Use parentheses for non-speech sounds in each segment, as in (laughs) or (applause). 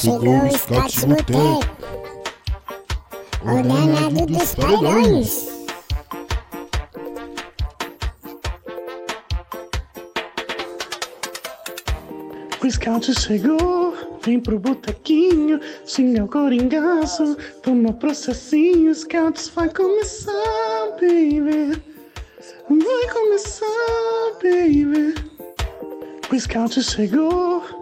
Chegou o Scott Boteco, o danado dos paredões. O scout chegou, vem pro botequinho, xinga o coringaço, toma processinho, scouts vai começar, baby. Vai começar, baby. O scout chegou,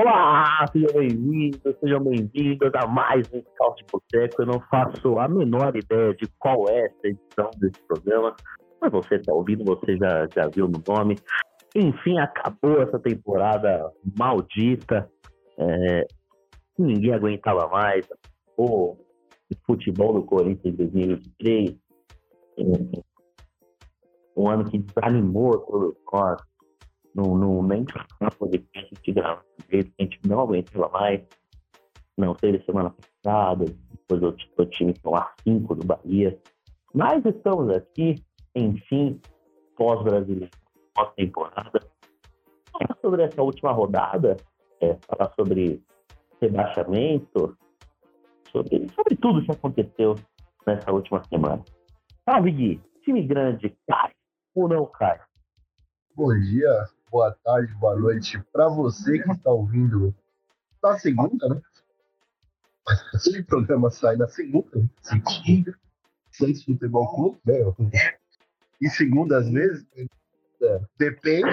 Olá, sejam bem-vindos, sejam bem-vindos a mais um Scout Boteco. Eu não faço a menor ideia de qual é essa edição desse programa, mas você está ouvindo, você já, já viu no nome. Enfim, acabou essa temporada maldita. É, ninguém aguentava mais. O futebol do Corinthians em 2023. É, um ano que desanimou todos nós. Não, não, nem gravar do jeito que a gente não aguentava mais. Não teve semana passada, depois o, o time ficou a 5 do Bahia. Mas estamos aqui, enfim, pós-brasileiro, pós-temporada. Falar sobre essa última rodada, é, falar sobre rebaixamento, sobre, sobre tudo que aconteceu nessa última semana. Salve, Gui! Time grande cai ou não cai? Bom dia, boa tarde, boa noite para você que está ouvindo na segunda, né? (laughs) Esse programa sai na segunda, segunda, Santos Futebol Clube, né? E segunda às vezes, é, depende.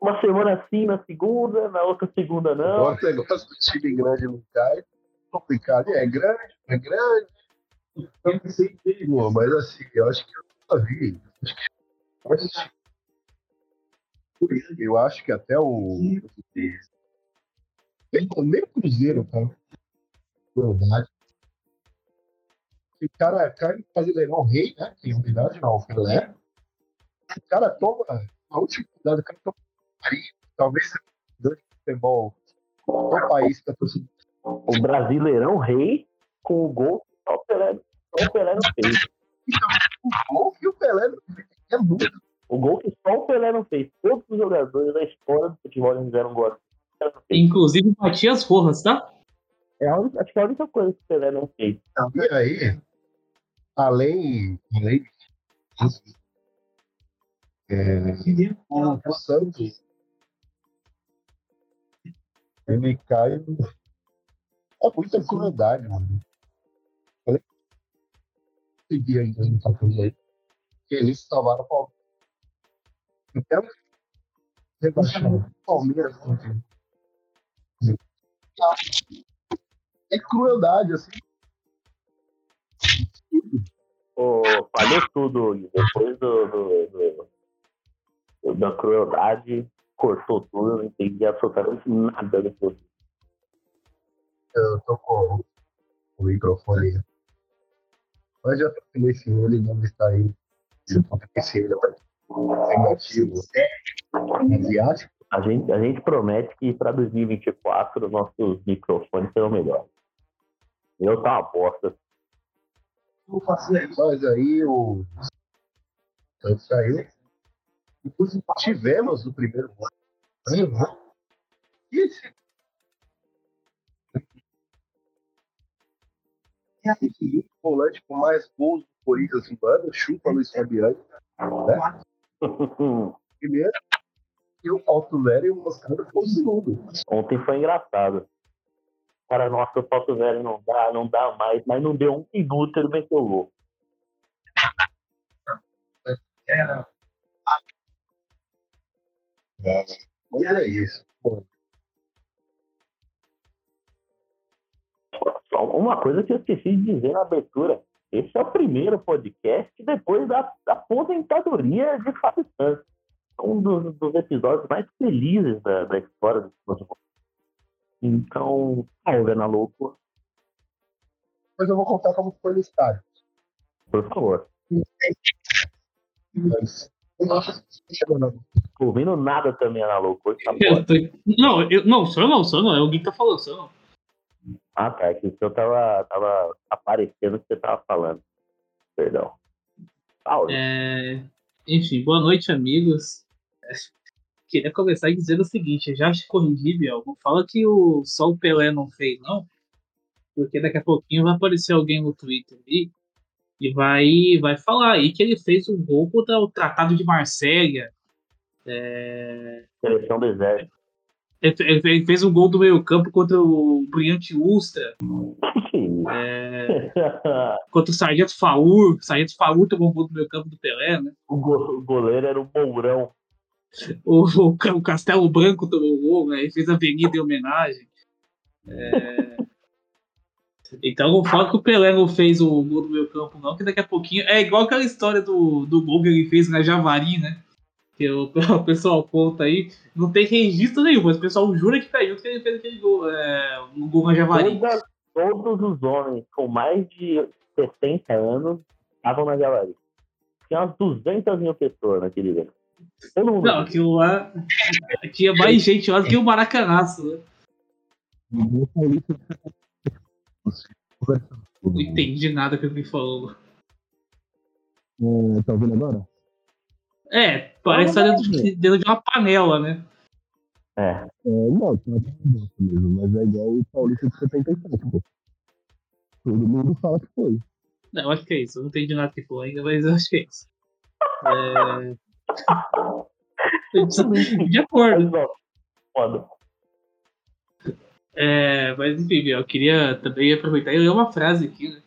Uma semana sim na segunda, na outra segunda não. O negócio do time grande não cai, complicado. É grande, é grande. Eu não sei mas assim, eu acho que eu nunca vi. Acho que- Eu acho que até o. Nem nem o Cruzeiro, cara. Verdade. O cara, cara fazer legal o rei, né? Que em verdade não, o Pelé. O cara toma. A última rodada, o cara toma. Aí, talvez o grande futebol do país pra torcida. O Brasileirão rei com o gol só o Pelé, só o Pelé não fez. O gol que o Pelé não fez é muito. O gol que só o Pelé não fez. Todos os jogadores da história do futebol não fizeram gol. assim. Inclusive Matias Rojas, tá? É a única, acho que é a única coisa que o Pelé não fez. E aí, além, além é, o, Santos ele cai no- é muita crueldade, mano. Eu segui aí em 2014 aí, que eles salvaram o. Então, Palmeiras. É crueldade, assim. Ô, falhou tudo. Depois do, do- do- da crueldade, cortou tudo, eu não entendi absolutamente nada do que eu Eu tô com o microfone. Mas já tô nesse ele não está aí. Esse ele vai ser motivo asiático. A gente, a gente promete que para 2024 nossos microfones serão melhores. Eu tá uma bosta. Mas aí o Santos saiu. Inclusive, tivemos o primeiro ano. né? E esse o volante com mais gols do Corinthians no ano, chupa Luiz Fabiano. Primeiro, e o Velho e o Moscardo foi o segundo. Ontem foi engraçado. Cara, nossa, o Salto Velho não dá, não dá mais, mas não deu um minuto, ele meteu o gol. Era. É isso. Bom, Só Uma coisa que eu esqueci de dizer na abertura. Esse é o primeiro podcast depois da, da aposentadoria de Fábio Santos. Um dos, dos episódios mais felizes da, da história do futebol. Então, salve na loucura. depois eu vou contar como foi no estádio. Por favor. Mas. Não. Tô ouvindo nada também na loucura. Tá Eu tô... Não, eu... não, sou eu não, sou eu não. É o Gui que tá falando, sou eu não. Ah, tá. É que o seu tava, tava aparecendo o que você tava falando. Perdão. Paulo, É, Enfim, boa noite, amigos. (laughs) Queria começar dizendo o seguinte: já te corrigi, Biel. Não fala que o, só o Pelé não fez, não. Porque daqui a pouquinho vai aparecer alguém no Twitter aí e vai, vai falar aí que ele fez um gol contra o Tratado de Marselha. É, seleção do exército. Ele fe- ele fez um gol do meio campo contra o Brilhante Ustra, (laughs) é, (laughs) contra o Sargento Faur. O Sargento Faur tomou um gol do meio campo do Pelé, né? o, go- o goleiro era o Mourão. o, o o Castelo Branco tomou gol, né? Ele fez a avenida em homenagem. É, Então não fala que o Pelé não fez o gol do meu campo, não, que daqui a pouquinho. É igual aquela história do, do gol que ele fez na Javari, né? Que o, (laughs) o pessoal conta aí. Não tem registro nenhum, mas o pessoal jura que tá junto que ele fez aquele gol, é, o gol na Javari. Toda- todos os homens com mais de 60 anos estavam na Javari. Tinha umas 200 mil pessoas naquele evento. Todo mundo. Não, aquilo lá. Tinha mais gente lá do que o Maracanaço, né? Não entendi nada que ele falou. É, tá ouvindo agora? É, parece estar dentro, de- dentro de uma panela, né? É. É, não, tá bosta mesmo, mas é igual o Paulista de 77, pô. Todo mundo fala que foi. Não, eu acho que é isso. Eu não entendi nada que falou ainda, mas eu acho que é isso. É... De acordo. Foda. É, mas enfim, eu queria também aproveitar e ler uma frase aqui, né?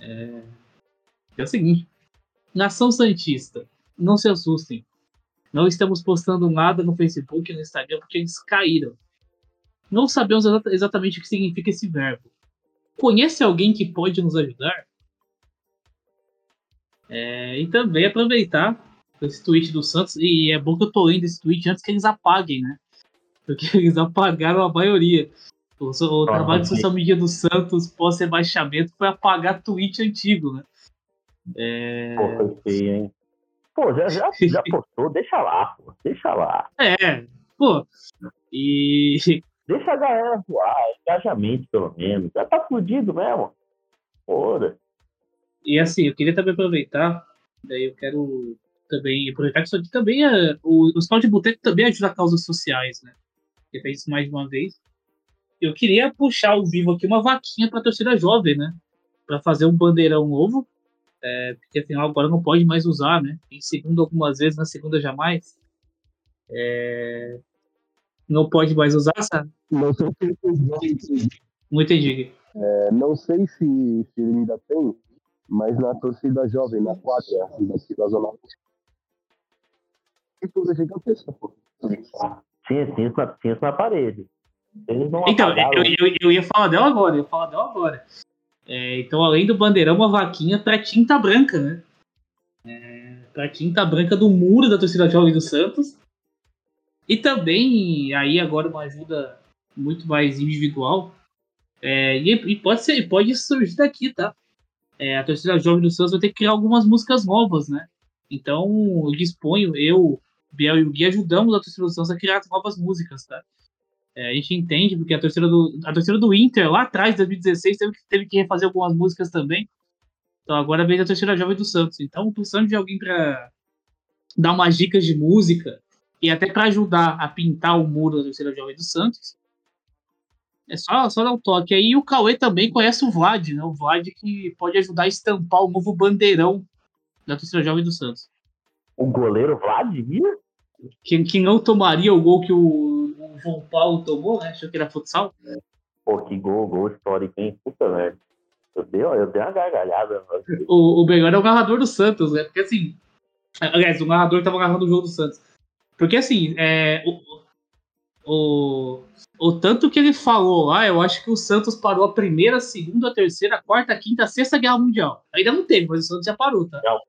É, que é o seguinte: Nação Santista, não se assustem. Não estamos postando nada no Facebook e no Instagram porque eles caíram. Não sabemos exata- exatamente o que significa esse verbo. Conhece alguém que pode nos ajudar? É, e também aproveitar esse tweet do Santos, e é bom que eu tô lendo esse tweet antes que eles apaguem, né? Porque (laughs) eles apagaram a maioria. O, o trabalho de social media do Santos pós-rebaixamento foi apagar tweet antigo, né? É, Pô, foi feio, hein? Pô, já, já, já (laughs) postou, deixa lá, pô. Deixa lá. é, pô. E Deixa a galera voar, engajamento pelo menos. Já tá fudido mesmo. Foda. E assim, eu queria também aproveitar, daí eu quero também aproveitar que isso aqui também é. O, os pau de boteco também ajuda causas sociais, né? Ele fez isso mais de uma vez. Eu queria puxar ao vivo aqui uma vaquinha pra torcida jovem, né? Pra fazer um bandeirão novo. É, porque afinal agora não pode mais usar, né? Em segunda algumas vezes, na segunda jamais. É, não pode mais usar, sabe? Não sei se, Não entendi. é, não sei se, se ele ainda tem, mas na torcida jovem, na quadra, daqui da Zona. Que coisa gigantesca, pô. Tinha, isso na, na parede. Eles não Então, eu, eu, eu ia falar dela agora, eu ia falar dela agora. É, então, além do bandeirão, uma vaquinha pra tinta branca, né? É, pra tinta branca do muro da torcida jovem do Santos. E também, aí agora uma ajuda muito mais individual. É, e, e pode ser, pode surgir daqui, tá? É, a torcida jovem do Santos vai ter que criar algumas músicas novas, né? Então, eu disponho, eu, Biel e o Gui ajudamos a torcida do Santos a criar novas músicas, tá? É, a gente entende, porque a torcida do, a torcida do Inter, lá atrás, em 2016, teve que, teve que refazer algumas músicas também. Então agora vem a torcida jovem do Santos. Então, precisando de alguém para dar umas dicas de música e até para ajudar a pintar o muro da torcida jovem do Santos, é só, só dar um toque. Aí o Cauê também conhece o Vlad, né? O Vlad que pode ajudar a estampar o novo bandeirão da torcida jovem do Santos. O goleiro Vladimir? Que, que não tomaria o gol que o, o João Paulo tomou, né? Achou que era futsal. Pô, que gol, gol histórico, hein? Puta merda. Eu dei, eu dei uma gargalhada. o, o melhor é o narrador do Santos, né? Porque assim. Aliás, o narrador tava narrando o jogo do Santos. Porque assim, é, o, o, o tanto que ele falou lá, eu acho que o Santos parou a primeira, segunda, a terceira, a quarta, a quinta, a sexta guerra mundial. Ainda não teve, mas o Santos já parou, tá? Não.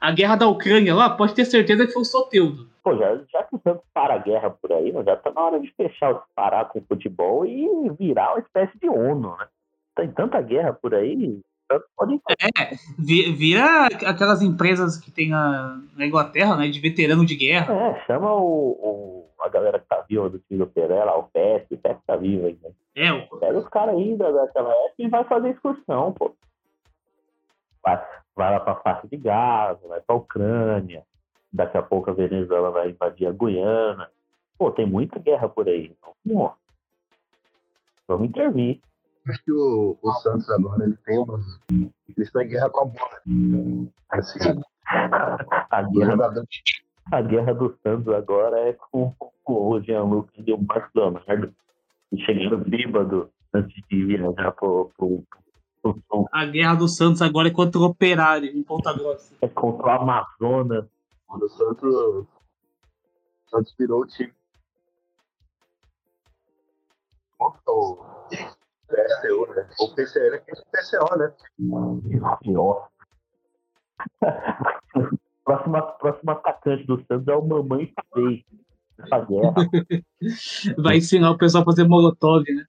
A guerra da Ucrânia lá, pode ter certeza que foi o Soteudo. Pô, já, já que o Santos para a guerra por aí, já tá na hora de fechar, parar com o futebol e virar uma espécie de ONU, né? tem tanta guerra por aí, pode Vi- Vira aquelas empresas que tem na, na Inglaterra, né? De veterano de guerra. É, chama o, o- a galera que tá viva do time do Pelé lá, o PEP, o PEP tá vivo ainda. É, o- Pega os caras aí da, daquela época e vai fazer excursão, pô. Vai, lá pra faixa de Gaza, vai pra Ucrânia. Daqui a pouco a Venezuela vai invadir a Guiana. Pô, tem muita guerra por aí. Então, vamos intervir. Acho que o, o Santos agora ele tem umas. Eles estão em guerra com a bola. Assim, A o guerra, a guerra do Santos agora é com, com o Jean Lucas e o Marcos Leonardo. E chegando bêbado antes de viajar pro, pro, a guerra do Santos agora é contra o Operário, em Ponta Grossa. é contra o Amazonas. o Santos. O Santos virou o time. Contra o PSU, né? O PCL é que é o PCO, né? Pior. (laughs) próximo, próximo atacante do Santos é o Mamãe. Essa guerra. (laughs) Vai ensinar o pessoal a fazer molotov, né?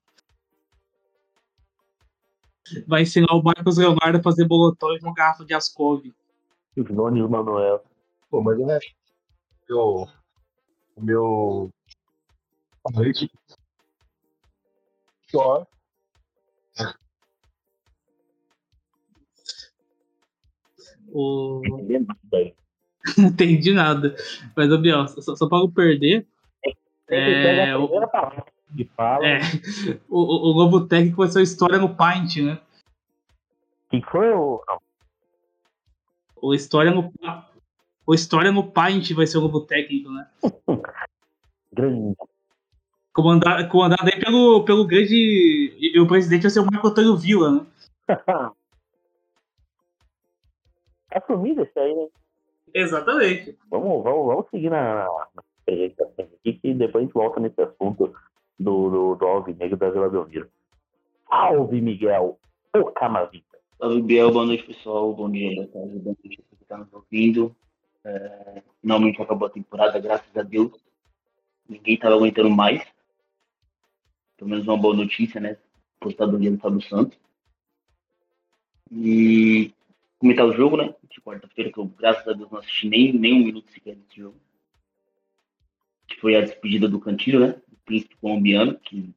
Vai ensinar o Marcos Leonardo a fazer molotov com garrafa de Ascov. O Jones Manuel. Pô, mas eu acho que o, o meu favorito só O... Entendendo isso (laughs) daí. Não entendi nada. Mas, Biel, só, só pra não perder, É, a o- que fala. é, o, o, Técnico vai ser uma história no Paint, né? Que foi o. Não, O História no, o História no Paint vai ser o Globo Técnico, né? grande. Comandado, comandado aí pelo, pelo grande. E, e o presidente vai ser o Marco Antônio Villa, né? Tá sumido esse aí, né? Exatamente. Vamos, vamos, vamos seguir na, na apresentação aqui, que depois a gente volta nesse assunto do, do, do Alvinegro da Vila Belmiro. Salve, Miguel! Ô, Camavinga! Salve, Biel. Boa noite, pessoal. Bom dia, boa tarde, boa noite pra quem tá nos ouvindo. É, finalmente acabou a temporada, graças a Deus. Ninguém tava aguentando mais. Pelo menos uma boa notícia, né? Apostadoria do Fábio Santos. E comentar o jogo, né? De quarta-feira, que eu, graças a Deus, não assisti nem, nem um minuto sequer desse jogo. Que foi a despedida do Cantilho, né? O príncipe colombiano, que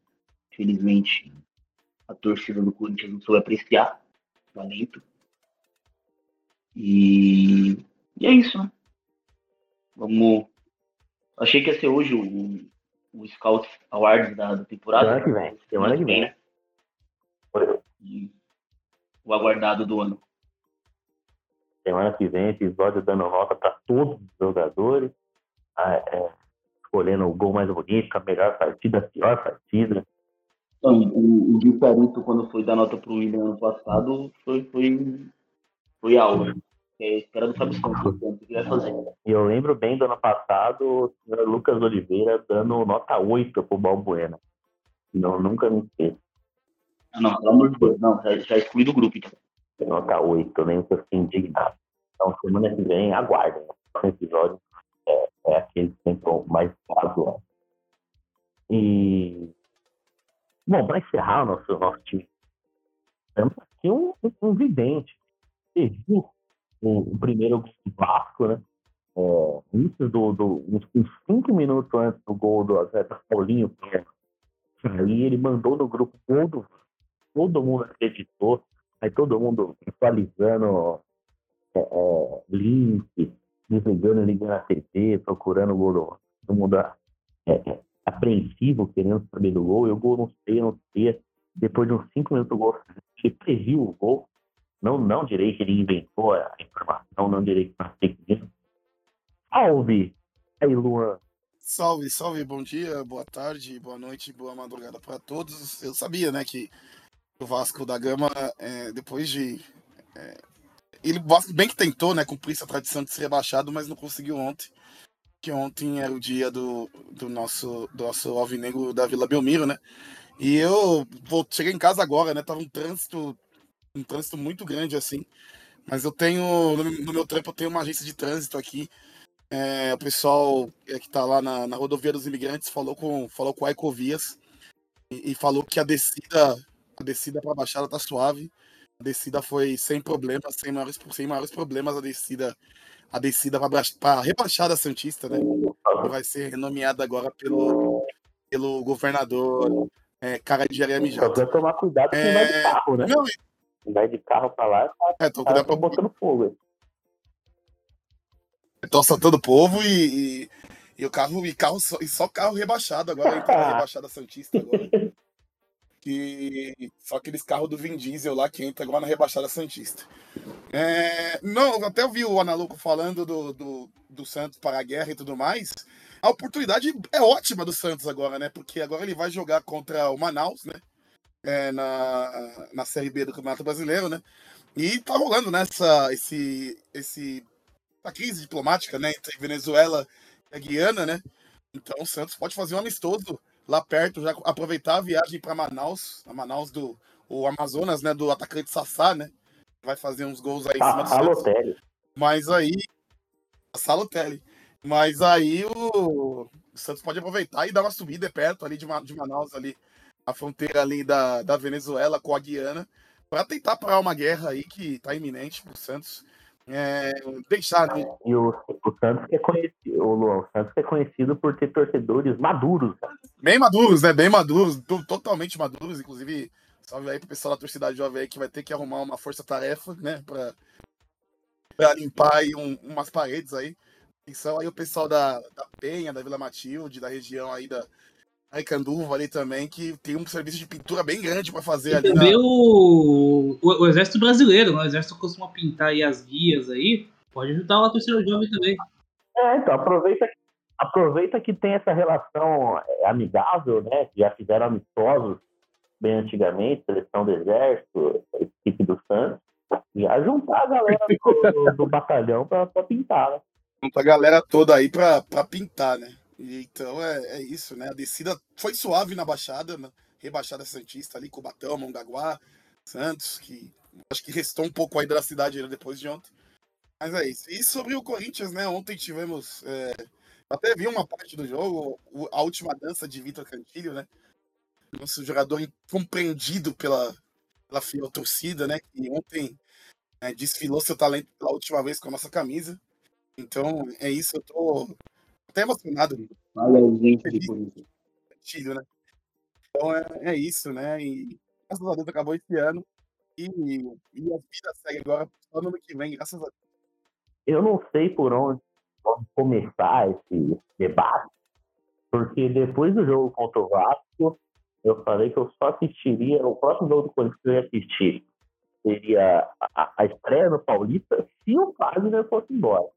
infelizmente a torcida do Corinthians não soube apreciar talento. E, e é isso, né? Vamos. Achei que ia ser hoje o, o Scout Awards da, da temporada. Semana que vem, semana que vem. né? E o aguardado do ano. Semana que vem, episódio dando nota para todos os jogadores, ah, é, escolhendo o gol mais bonito, a melhor partida, a pior partida. Então, o, o Gil quando foi dar nota pro William ano passado, foi, foi, foi aula. É a espera do Fábio Santos, o que ele vai fazer. E eu lembro bem do ano passado, o senhor Lucas Oliveira dando nota 8 pro Balbuena. Não, nunca me esqueço. Ah, não, pelo amor de Deus, não, já, já exclui do grupo, então. Nota 8, eu lembro que eu fiquei indignado. Então, semana que vem, aguardem. O episódio é, é aquele que o mais casual. E. Bom, para encerrar o nosso, nosso time, temos aqui um, um, vidente. O, o primeiro gol Vasco, né? É, do, do, uns, uns cinco minutos antes do gol do atleta Paulinho. Aí ele mandou no grupo todo, todo mundo acreditou. Aí todo mundo visualizando é, é, link, desligando, ligando a TV, procurando o gol do todo mundo é, é, apreensivo, querendo saber do gol, e o gol não sei, não sei. Depois de uns cinco minutos do gol, ele previu o gol. Não, não direi que ele inventou a informação, não direi que nós fake Salve! Aí, Luan. Salve, salve, bom dia, boa tarde, boa noite, boa madrugada para todos. Eu sabia, né, que o Vasco da Gama, é, depois de. É, ele bem que tentou, né, cumprir essa tradição de ser rebaixado, mas não conseguiu ontem. Que ontem era o dia do, do nosso do nosso alvinegro da Vila Belmiro, né? E eu vou, cheguei em casa agora, né? Tava um trânsito, um trânsito muito grande assim. Mas eu tenho, no, meu trampo, eu tenho uma agência de trânsito aqui. É, o pessoal é, que está lá na, na, rodovia dos imigrantes falou com, falou com a Ecovias e, e, falou que a descida, A descida para a Baixada tá suave. A descida foi sem problemas, sem maiores, sem maiores problemas. A descida, a descida para a rebaixada Santista, né? Que vai ser renomeada agora pelo, pelo governador é, cara de Só Jota. precisa tomar cuidado quem É, vai de carro, né? Não, vai de carro pra lá, tá, é, tô tá cuidando pra botando fogo. Tô soltando o povo e, e, e o carro, e carro só, e só carro rebaixado agora, na (laughs) rebaixada Santista agora. Que só aqueles carros do Vin Diesel lá que entra agora na rebaixada Santista. É, não, até ouvi o Analuco falando do, do, do Santos para a guerra e tudo mais. A oportunidade é ótima do Santos agora, né? Porque agora ele vai jogar contra o Manaus, né? É, na, na Série B do Campeonato Brasileiro, né? E tá rolando nessa esse, esse a crise diplomática, né, entre Venezuela e a Guiana, né? Então o Santos pode fazer um amistoso lá perto, já aproveitar a viagem para Manaus, a Manaus do o Amazonas, né, do atacante Sassá, né? Vai fazer uns gols aí em cima do Santos. Mas aí Salotelli. Mas aí o, o Santos pode aproveitar e dar uma subida perto ali de, Ma- de Manaus ali, a fronteira ali da, da Venezuela com a Guiana, para tentar parar uma guerra aí que tá iminente pro Santos. É, deixar? E o, o Santos que é conhecido, o Luan, o Santos que é conhecido por ter torcedores maduros. Bem maduros, né? Bem maduros, to- totalmente maduros. Inclusive, salve aí pro pessoal da torcida jovem aí que vai ter que arrumar uma força-tarefa, né? Pra, pra limpar aí um- umas paredes aí. Atenção aí o pessoal da, da Penha, da Vila Matilde, da região aí da Aicanduva ali também, que tem um serviço de pintura bem grande pra fazer E ali. também Na... o, o, o Exército Brasileiro, né? O Exército costuma pintar aí as guias aí. Pode ajudar a torcida jovem também. É, então aproveita, aproveita que tem essa relação é, amigável, né? que Já fizeram amistosos bem antigamente, seleção do Exército, equipe do Santos. Já juntar a galera do, do batalhão pra, pra pintar, né? junta a galera toda aí pra pintar, né? Então é, é isso, né? A descida foi suave na Baixada, na rebaixada Santista ali, Cubatão, Mongaguá, Santos, que acho que restou um pouco ainda da cidade depois de ontem. Mas é isso. E sobre o Corinthians, né? Ontem tivemos. é, até vi uma parte do jogo, a última dança de Vitor Cantilho, né? Nosso jogador incompreendido pela, pela fiel torcida, né? Que ontem né, desfilou seu talento pela última vez com a nossa camisa. Então, é isso, eu tô até emocionado Olha a ausência de Corinthians. Cantilho, né? Então é, é isso, né? E graças a Deus acabou esse ano. E, e a vida segue agora só no ano que vem, graças a Deus. Eu não sei por onde, onde começar esse debate, porque depois do jogo contra o Vasco, eu falei que eu só assistiria, o próximo jogo do Corinthians que eu ia assistir seria a, a estreia no Paulista se o Wagner fosse embora.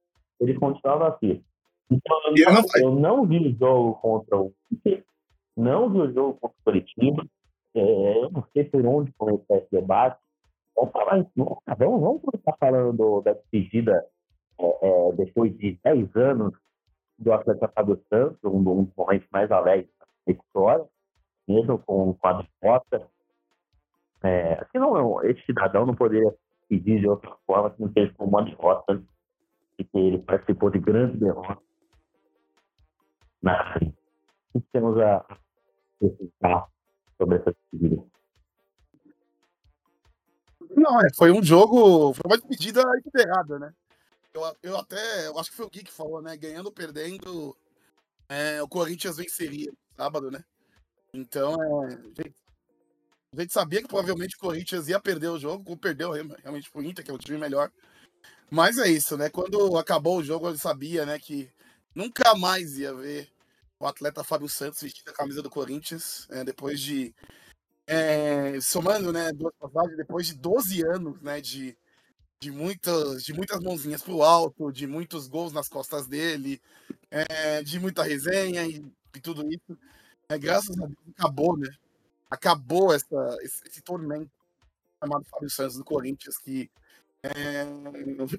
Ele continuava assim. Então, eu não, eu não vi o jogo contra o não vi o jogo contra o Curitiba, é, eu não sei por onde começar esse debate. Vamos falar vamos, vamos, começar falando do- da despedida é, é, depois de 10 anos do Atlético Fábio Santos, um, um dos momentos mais alegres da história, mesmo com, com a derrota. É, que não, esse cidadão não poderia pedir de outra forma que não seja com uma derrota, porque ele participou de grandes derrotas. Na o que temos a acrescentar sobre essa. Não, é, foi um jogo, foi uma despedida esperada, né? Eu, eu até, eu acho que foi o Gui que falou, né? Ganhando ou perdendo, é, o Corinthians venceria sábado, né? Então, é, a, gente, a gente sabia que provavelmente o Corinthians ia perder o jogo, como perdeu real- realmente pro Inter, que é um time melhor. Mas é isso, né? Quando acabou o jogo, eu sabia, né, que nunca mais ia ver o atleta Fábio Santos vestindo a camisa do Corinthians, é, depois de é, somando, né, duas passagens, depois de 12 anos, né, de, de, muitas, de muitas mãozinhas pro alto, de muitos gols nas costas dele, é, de muita resenha e, e tudo isso, é, graças a Deus acabou, né, acabou essa, esse, esse tormento chamado Fábio Santos do Corinthians, que, é,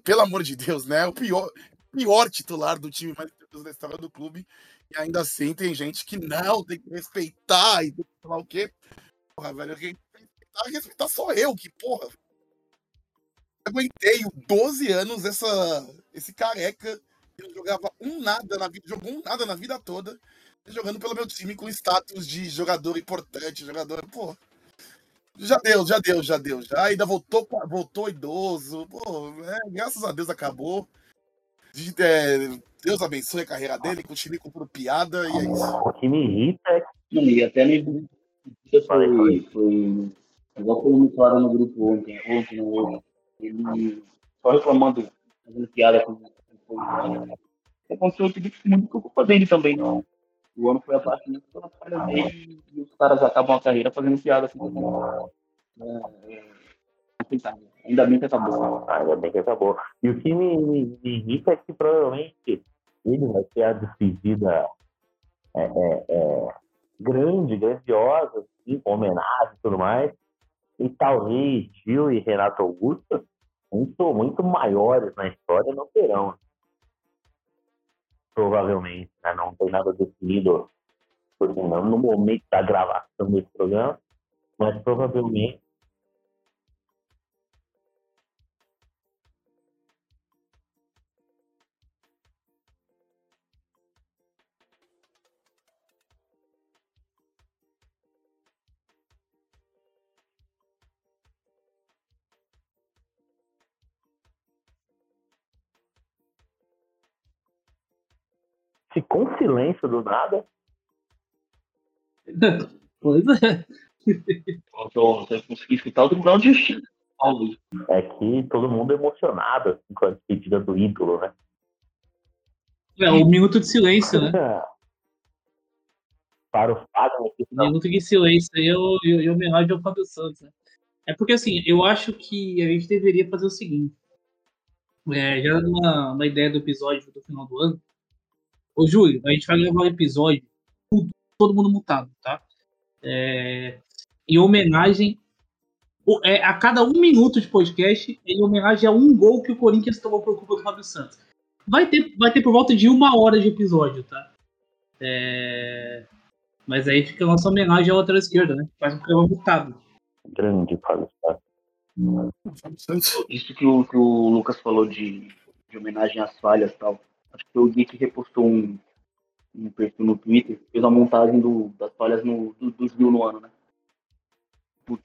pelo amor de Deus, né, o pior, pior titular do time mais vitorioso da história do clube, e ainda assim tem gente que não, tem que respeitar e falar o quê. Porra, velho, respeitar, respeitar só eu, que porra. Aguentei 12 anos essa, esse careca que não jogava um nada na vida, jogou um nada na vida toda, jogando pelo meu time com status de jogador importante, jogador, porra. Já deu, já deu, já deu. Já ainda voltou, voltou idoso. Pô, é, graças a Deus acabou. É, Deus abençoe a carreira dele, continue comprando piada e é isso. O que me irrita é Não, e até me foi, foi. Igual falaram no grupo ontem, ontem outro. Ele só reclamando, fazendo piada com com o Aconteceu que muito por culpa dele também, não. O ano foi abaixo muito pela falha dele e os caras acabam a carreira fazendo piada assim. É, é, aceitável. Ainda bem que acabou. Ah, ainda bem que acabou. E o que me, me, me irrita é que provavelmente ele vai ter a despedida é, é, é, grande, grandiosa, assim, com homenagem e tudo mais. E talvez Gil e Renato Augusto, muito, muito maiores na história, não terão. Provavelmente, né? não tem nada definido por não no momento da gravação desse programa, mas provavelmente ficou um silêncio do nada. (laughs) Pois é. Faltou, você conseguiu escutar o Tribunal de Justiça. Paulo. É que todo mundo é emocionado assim, com a despedida do ídolo, né? É, um minuto de silêncio, né? (laughs) Para o Um não, minuto de silêncio aí eu homenagem ao Fábio Santos, né? É porque assim, eu acho que a gente deveria fazer o seguinte. É, já numa, uma ideia do episódio do final do ano. Ô, Júlio, a gente vai gravar um episódio tudo, todo mundo mutado, tá? É, em homenagem. é, a cada um minuto de podcast, em homenagem a um gol que o Corinthians tomou por culpa do Fábio Santos. Vai ter, vai ter por volta de uma hora de episódio, tá? É, mas aí fica a nossa homenagem à lateral esquerda, né? Faz um programa mutado. grande Fábio Santos. Isso que o, que o Lucas falou de, de homenagem às falhas e tal. Acho que foi o Gui que repostou um, um perfil no Twitter, fez uma montagem do, das falhas no, do, dos Gil no ano, né?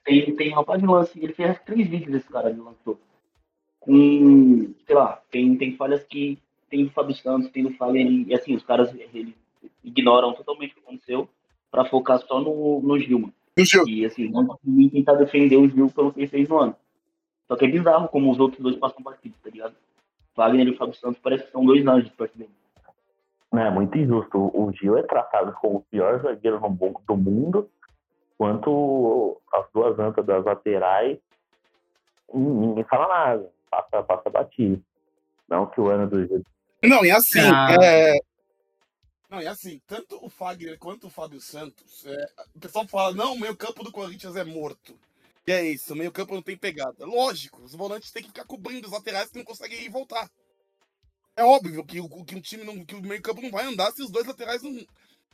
Tem, tem página de lance, ele fez três vídeos esse cara, ele lançou. Com, sei lá, tem, tem falhas que tem do Fábio Santos, tem do Fagner, e assim, os caras eles ignoram totalmente o que aconteceu pra focar só no, no Gil, mano. E Gil? E assim, não consegui tentar defender o Gil pelo que ele fez no ano. Só que é bizarro como os outros dois passam partidos, tá ligado? Wagner e o Fábio Santos parece que são dois anjos perto dele. É muito injusto. O Gil é tratado como o pior zagueiro do mundo, quanto as duas antas das laterais, nin- ninguém fala nada. Passa, passa batido. Não que o ano do Gil. Não, e assim, Ah. é... Não, e assim, tanto o Fagner quanto o Fábio Santos, é, o pessoal fala, não, o meio campo do Corinthians é morto. E é isso, o meio campo não tem pegada. Lógico, os volantes têm que ficar cobrindo os laterais que não conseguem ir e voltar. É óbvio que, o- que o time não, que o meio campo não vai andar se os dois laterais não, se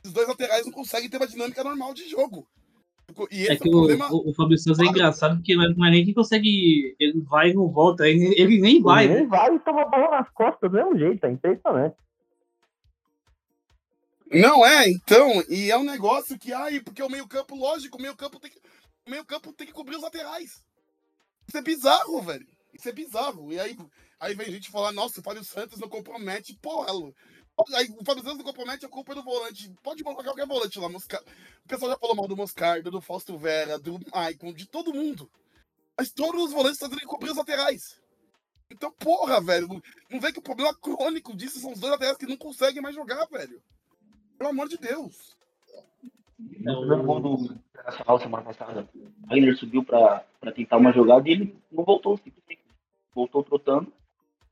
os dois laterais não conseguem ter uma dinâmica normal de jogo. E esse É é, que o o, problema. o, o Fábio Santos é engraçado porque não é não é nem quem consegue. Ele vai e não volta. Ele, ele nem vai, Ninguém né? vai e toma bola nas costas do mesmo jeito. É impressionante. Não é, então, e é um negócio que, ai, porque o meio-campo, lógico, o meio-campo tem que. Meio-campo tem que cobrir os laterais. Isso é bizarro, velho. Isso é bizarro. E aí, aí vem gente falar, nossa, o Fábio Santos não compromete, porra. Aí, o Fábio Santos não compromete a culpa é do volante. Pode colocar qualquer volante lá. Mosca... O pessoal já falou mal do Moscardo, do Fausto Vera, do Maicon, de todo mundo. Mas todos os volantes estão tendo que cobrir os laterais. Então, porra, velho. Não vê que o problema crônico disso são os dois laterais que não conseguem mais jogar, velho. Pelo amor de Deus. No primeiro gol do Internacional semana passada, o Wagner subiu pra, pra tentar uma jogada e ele não voltou, simplesmente. Voltou trotando,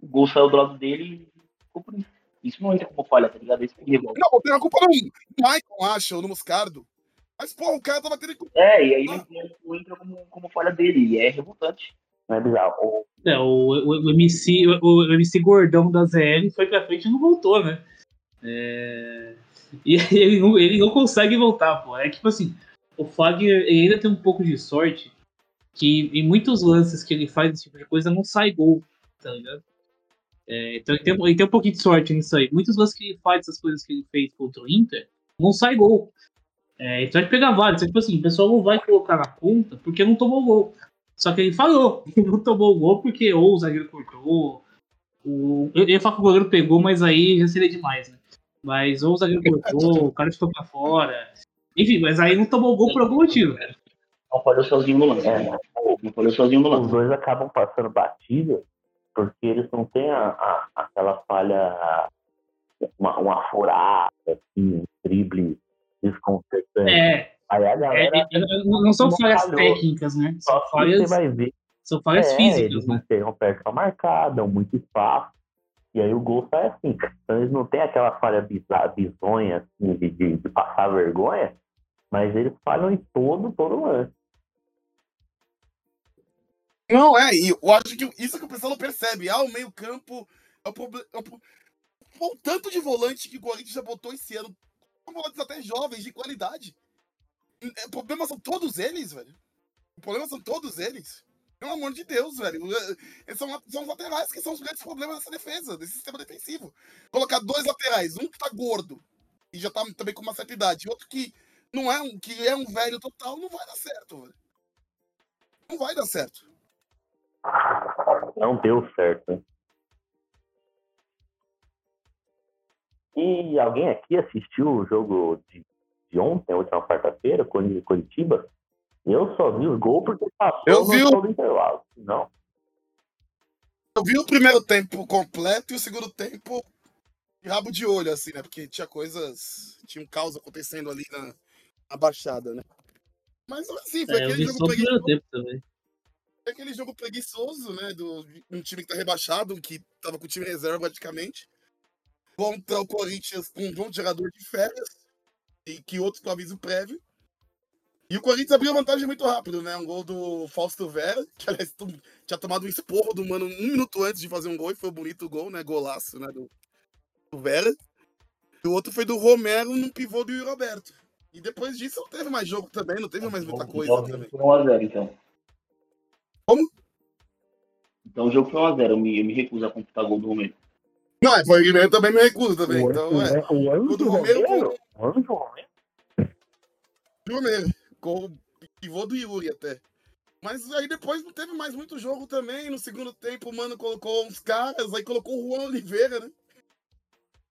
o gol saiu do lado dele e ficou por isso. Isso não entra como falha, tá ligado? Isso que revolta. Não, tem a culpa no Michael, acha, ou no Moscardo. Mas, porra, o cara tava tendo. É, e aí não, não entra como, como falha dele, e é revoltante. Não é bizarro. O- É, o, o, o MC, o, o MC gordão da ZL foi pra frente e não voltou, né? É, E (laughs) ele não, ele não consegue voltar, pô. É tipo assim, o Fagner ele ainda tem um pouco de sorte que em muitos lances que ele faz esse tipo de coisa não sai gol, tá ligado? É, então ele tem, ele tem um pouquinho de sorte nisso aí. Muitos lances que ele faz, essas coisas que ele fez contra o Inter, não sai gol. É, então vai pegar vários. Tipo assim, o pessoal não vai colocar na conta porque não tomou gol. Só que ele falou, (laughs) ele não tomou gol porque ou o zagueiro cortou, o... eu ia falar que o goleiro pegou, mas aí já seria demais, né? Mas ou o zagueiro cortou, o cara ficou pra fora. Enfim, mas aí não tomou gol por algum motivo. Não falhou sozinho no lance. É, Não falhou sozinho no os lance. dois acabam passando batida porque eles não têm a, a- aquela falha, uma, uma furada, assim, um drible desconcertante. É, Aí a galera é, é, não são não falhas falhou. técnicas, né? só falhas, você vai ver. são falhas é, físicas, eles né? não chegam perto pra marcar, dão muito espaço. E aí o gol sai assim. Então eles não têm aquela falha bizarra, bizonha, assim, de, de, de passar vergonha, mas eles falham em todo, todo lance. Não, é, eu acho que isso que o pessoal não percebe. Ah, o meio-campo é o problema. É o tanto de volante que o Corinthians já botou esse ano. Volantes até jovens, de qualidade. É, O problema são todos eles, velho. O problema são todos eles. Pelo amor de Deus, velho. Eles são, são os laterais que são os grandes problemas dessa defesa, desse sistema defensivo. Colocar dois laterais, um que tá gordo e já tá também com uma certa idade, e outro que não é um, que é um velho total, não vai dar certo, velho. Não vai dar certo. Não deu certo. E alguém aqui assistiu o jogo de, de ontem, a última quarta-feira, Curitiba? Eu só vi os gols porque passou Eu no vi o- do intervalo. Não. Eu vi o primeiro tempo completo e o segundo tempo de rabo de olho, assim, né? Porque tinha coisas. Tinha um caos acontecendo ali na, na baixada, né? Mas assim, foi É, eu aquele vi jogo só o primeiro preguiçoso. tempo também. Foi aquele jogo preguiçoso, né? Do um time que tá rebaixado, que tava com o time reserva praticamente. Contra o Corinthians com um bom jogador de férias. E que outro com aviso prévio. E o Corinthians abriu a vantagem muito rápido, né? Um gol do Fausto Vera, que aliás tinha tomado um esporro do mano um minuto antes de fazer um gol, e foi um bonito gol, né? Golaço, né? Do, do Vera. E o outro foi do Romero num pivô do Roberto. E depois disso não teve mais jogo também, não teve mais muita coisa Então, o também. jogo foi 1x0, então. Como? Então o jogo foi 1x0. Eu me, eu me recuso a computar gol do Romero. Não, é, foi eu também me recuso também. O Então, é. Anjo- o O do Romero Romero? O Anjo Romero? Romero, o pivô do Yuri até. Mas aí depois não teve mais muito jogo também. No segundo tempo, o Mano colocou uns caras, aí colocou o Juan Oliveira, né?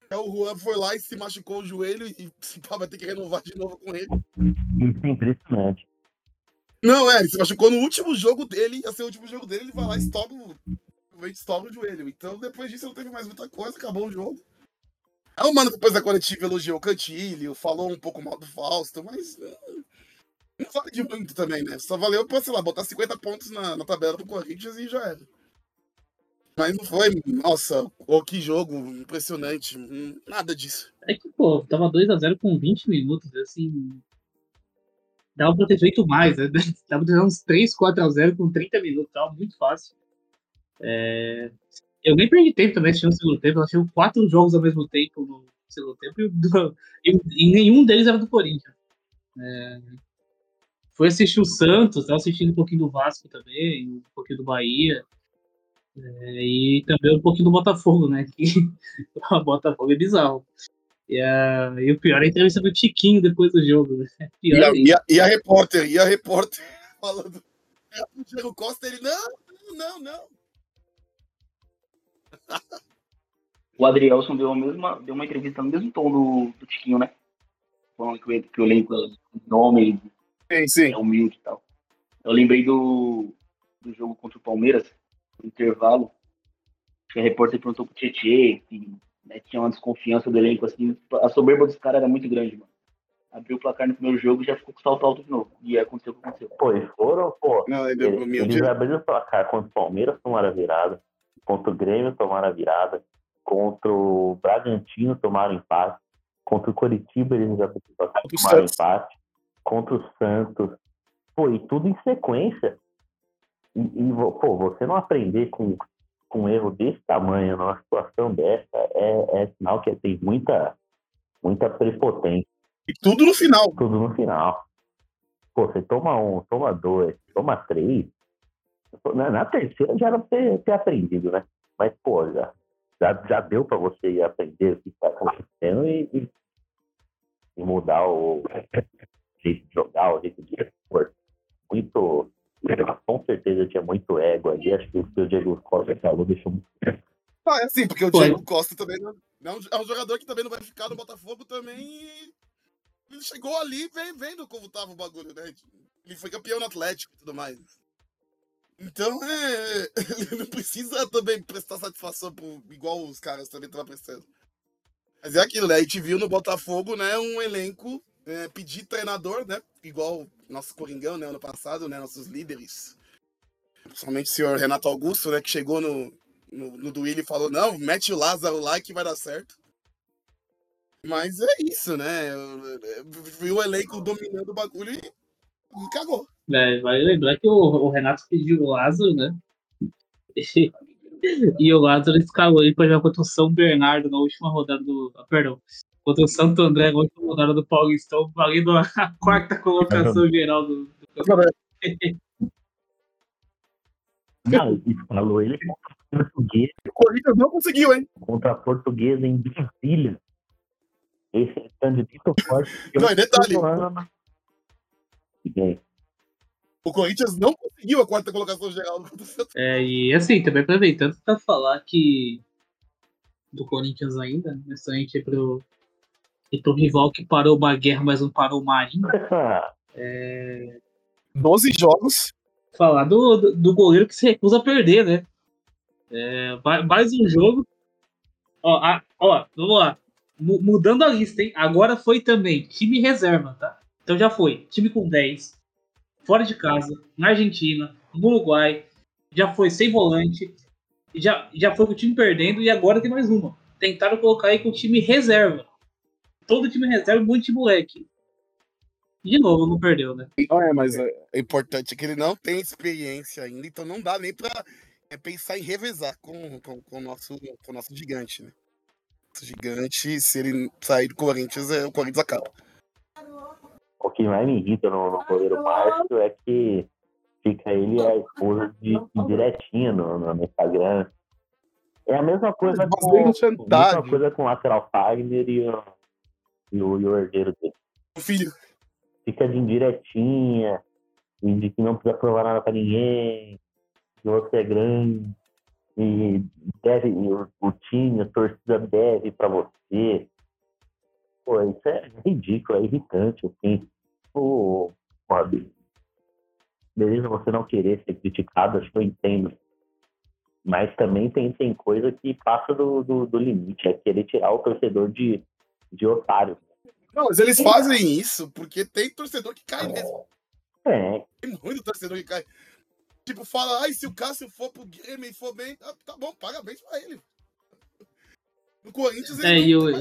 Aí o Juan foi lá e se machucou o joelho e (laughs) vai ter que renovar de novo com ele. É impressionante. Não, é, ele se machucou no último jogo dele, ia ser o último jogo dele, ele vai lá e estoura o, estoura o joelho. Então depois disso não teve mais muita coisa, acabou o jogo. Aí o Mano depois da coletiva elogiou o Cantilho, falou um pouco mal do Fausto, mas hum, não vale de muito também, né? Só valeu pra, sei lá, botar 50 pontos na, na tabela do Corinthians e já era. Mas não foi, nossa, oh, que jogo impressionante, hum, nada disso. É que, pô, tava 2x0 com 20 minutos, assim. Dava pra ter feito mais, né? (laughs) Dava pra ter uns 3, 4x0 com 30 minutos, tava muito fácil. É, Eu nem perdi tempo também assistindo o segundo tempo, eu assisti quatro jogos ao mesmo tempo no segundo tempo e, do- e nenhum deles era do Corinthians. É, Fui assistir o Santos, tava assistindo um pouquinho do Vasco também, um pouquinho do Bahia. é, e também um pouquinho do Botafogo, né? Que (laughs) o Botafogo é bizarro. E, a- e o pior é a entrevista do Tiquinho depois do jogo. Né? (laughs) Pior E a, e, a, e a repórter, e a repórter (laughs) falando. É, O Diego Costa, ele, não, não, não. O Adrielson deu, a mesma, deu uma entrevista no mesmo tom do, do Tiquinho, né? Falando que, o- que o elenco é nome, Sim, sim. é humilde e tal. Eu lembrei do, do jogo contra o Palmeiras, no intervalo. Que a repórter perguntou pro Tietchan que né, tinha uma desconfiança do elenco, assim. A soberba dos caras era muito grande, mano. Abriu o placar no primeiro jogo e já ficou com salto alto de novo. E aconteceu o que aconteceu. Pô, eles foram, pô. Não, ele, Eles, abriram o placar contra o Palmeiras, tomaram a virada. Contra o Grêmio, tomaram a virada. Contra o Bragantino, tomaram empate. Contra o Coritiba, eles abriram o placar, tomaram empate. Contra o Santos. Pô, e tudo em sequência. E, e, pô, você não aprender com, com um erro desse tamanho, numa situação dessa, é, é sinal que tem muita, muita prepotência E tudo no final. tudo no final. Pô, você toma um, toma dois, toma três. Na, na terceira já era pra ter, ter aprendido, né? Mas, pô, já, já, já deu pra você aprender o que está acontecendo e, e mudar o, jeito de jogar, o jeito de expor. Muito. Com certeza tinha muito ego ali. Acho que o que o Diego Costa falou deixou muito. Ah, é assim, porque o Foi. Diego Costa também não, não é um- é jogador que também não vai ficar no Botafogo também. Ele chegou ali vem- vendo como tava o bagulho, né? Ele foi campeão no Atlético e tudo mais. Então, é, ele não precisa também prestar satisfação pro, igual os caras também estavam prestando. Mas é aquilo, né? A gente viu no Botafogo, né, um elenco é, pedir treinador, né? Igual nosso Coringão, né, ano passado, né? Nossos líderes. Principalmente o senhor Renato Augusto, né? Que chegou no, no, no Duílio e falou, não, mete o Lázaro lá que vai dar certo. Mas é isso, né? Eu- eu Vi o elenco dominando o bagulho e, e cagou. É, lembrar que o, o Renato pediu o Lázaro, né? (laughs) E, o Lázaro escalou ele pra jogar contra o São Bernardo na última rodada do. ah, perdão. Contra o Santo André última rodada do Paulistão, valendo a, a (laughs) quarta colocação geral do, do campeonato. (laughs) Não, e falou ele contra português, O Corinthians não conseguiu, hein? contra português em Brasília. Esse é candidato forte. Não, e detalhe, É, o Corinthians não conseguiu a quarta colocação geral do Santos. É, e assim, também aproveitando pra falar que do Corinthians ainda, né? Só a gente ir pro, pro rival que parou uma guerra, mas não parou o Marinho. 12 jogos. falar do, do, do goleiro que se recusa a perder, né? É, ma- mais um jogo. Ó, a- ó, vamos lá. Mu- mudando a lista, hein? Agora foi também time reserva, tá? Então já foi. Time com 10. Fora de casa. Na Argentina. No Uruguai. Já foi sem volante. Já, já foi com o time perdendo. E agora tem mais uma. Tentaram colocar aí com o time reserva. Todo time reserva, um monte de moleque. De novo, não perdeu, né? Não é, mas é é importante que ele não tem experiência ainda, então não dá nem pra é, pensar em revezar com, com, com o nosso, com o nosso gigante, né? Nosso gigante, se ele sair do Corinthians, é, o Corinthians acaba. O que mais me irrita no, no goleiro Márcio é que fica ele e a esposa de, de direitinho no, no- Instagram. É a mesma coisa com, a mesma coisa com o lateral Fagner e o, e o, e o herdeiro dele. O filho, Fica de indiretinha, e de que não precisa provar nada pra ninguém, que você é grande, e deve, e o, o time, a torcida deve pra você. Pô, isso é ridículo, é irritante, assim. Pô, sabe? Beleza, você não querer ser criticado, acho que eu entendo. Mas também tem, tem coisa que passa do, do, do limite, é querer tirar o torcedor de, de otário. Não, mas eles fazem isso porque tem torcedor que cai mesmo. É, Tem muito torcedor que cai. Tipo, fala, ai, se o Cássio for pro Grêmio e for bem, tá, tá bom, parabéns pra ele. No Corinthians ele É, não e o-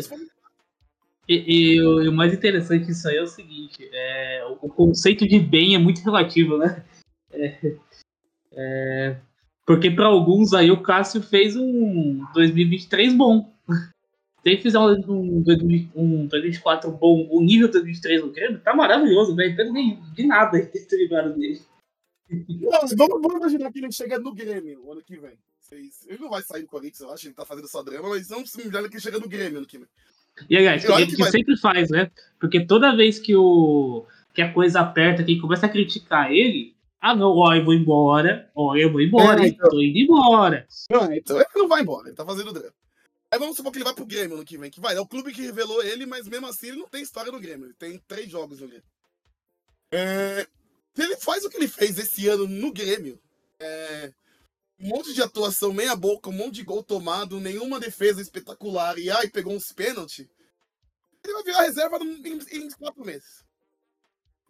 E, e o, e o mais interessante disso aí é o seguinte: é, o, o conceito de bem é muito relativo, né? É, é, porque para alguns aí o Cássio fez um 2023 bom. Se ele fizer um, um, 2000 um 2024 bom, o nível 2023 no Grêmio, tá maravilhoso, velho. Não nem de nada ter ligado dele. Vamos, vamos imaginar que ele chega no Grêmio o ano que vem. Ele não vai sair do Corinthians, eu acho, ele tá fazendo só drama, mas vamos imaginar que ele chega no Grêmio ano que vem. E aliás, E olha ele que que vai- sempre faz, né? Porque toda vez que, o, que a coisa aperta, quem começa a criticar ele, ah não, ó, eu vou embora, ó, eu vou embora, É, então. tô indo embora. Não, então ele não vai embora, ele tá fazendo drama. Aí vamos supor que ele vai pro Grêmio ano que vem, que vai, é o clube que revelou ele, mas mesmo assim ele não tem história no Grêmio, ele tem três jogos no Grêmio. É, se ele faz o que ele fez esse ano no Grêmio, é, um monte de atuação meia boca, um monte de gol tomado, nenhuma defesa espetacular, e ai, pegou uns pênalti, ele vai virar reserva no- em, em quatro meses.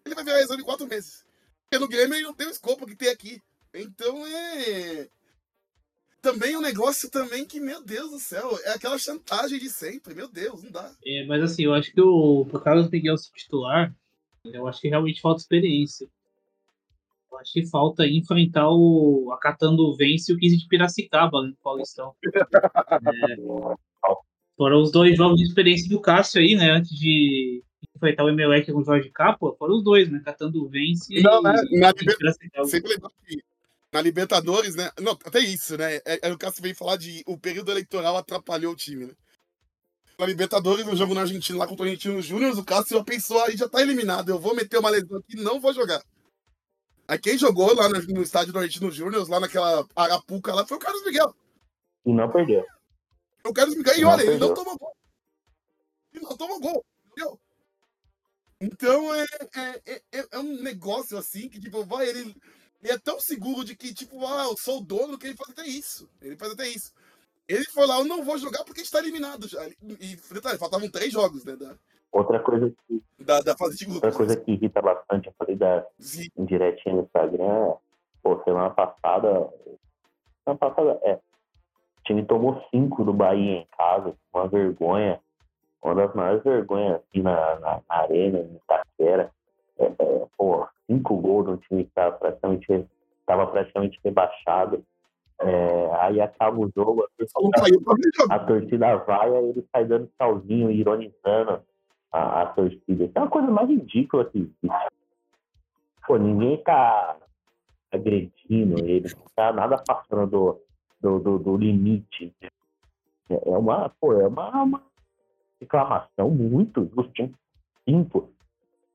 Ele vai virar reserva em quatro meses. Porque no Grêmio ele não tem o escopo que tem aqui. Então é também um negócio também que, meu Deus do céu, é aquela chantagem de sempre. Meu Deus, não dá. É, mas assim, eu acho que o pro Carlos Miguel ser titular, eu acho que realmente falta experiência. Eu acho que falta enfrentar o acatando o Vence e o 15 de Piracicaba né, no Paulistão. É, foram os dois jogos de experiência do Cássio aí, né? Antes de enfrentar o Emelec com o Jorge Capua, foram os dois, né? Catando o Vence Não, e, né, e na 15 de Piracicaba. Sempre lembrar que na Libertadores, né? Não, até isso, né? É, é o Cássio veio falar de o período eleitoral atrapalhou o time, né? na Libertadores, no jogo na Argentina, lá contra o Argentino Júnior, o Cássio pensou, aí já tá eliminado, eu vou meter uma lesão aqui não vou jogar. Aí quem jogou lá no, no estádio do Argentino Júnior, lá naquela Arapuca lá, foi o Carlos Miguel. E não perdeu. O Carlos Miguel, e Não olha, ele não perdeu. tomou gol. Ele não tomou gol, entendeu? Então é, é, é, é- é um negócio assim que, tipo, vai, ele, ele é tão seguro de que, tipo, ah, eu sou o dono que ele faz até isso. Ele faz até isso. Ele foi lá, eu não vou jogar porque está eliminado já. E detalhe, faltavam três jogos, né? Da, Outra coisa que, da, da fase de outra grupos. coisa que irrita bastante, eu falei da Sim. indiretinha no Instagram, é, pô, semana passada. Semana passada, é. O time tomou cinco do Bahia em casa, uma vergonha. Uma das maiores vergonhas aqui na, na, na arena, em Itaquera. É, é, pô, cinco gols de um time que estava praticamente, tava praticamente rebaixado. É, aí acaba o jogo, a a torcida vai, aí ele sai dando tchauzinho, ironizando a, a torcida. Isso é uma coisa mais ridícula que existe. Pô, ninguém tá agredindo ele, não tá nada passando do, do, do, do limite. É é uma, pô, é uma, uma reclamação muito justa. Cinco.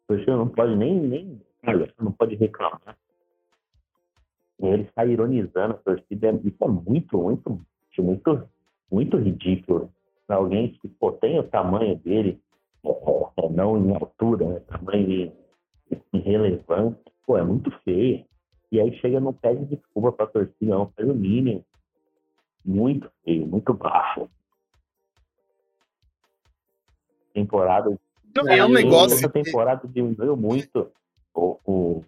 A torcida não pode nem, nem olha, não pode reclamar. E ele sai ironizando a torcida. é- Isso é muito, muito, muito, muito ridículo. Alguém que pô, tem o tamanho dele, é, não em altura, né? tamanho irrelevante, pô, é muito feio. E aí chega e não pede desculpa pra torcida, não, faz o mínimo. Muito feio, muito baixo. Temporada. Não, é um negócio. Essa temporada diminuiu muito o, o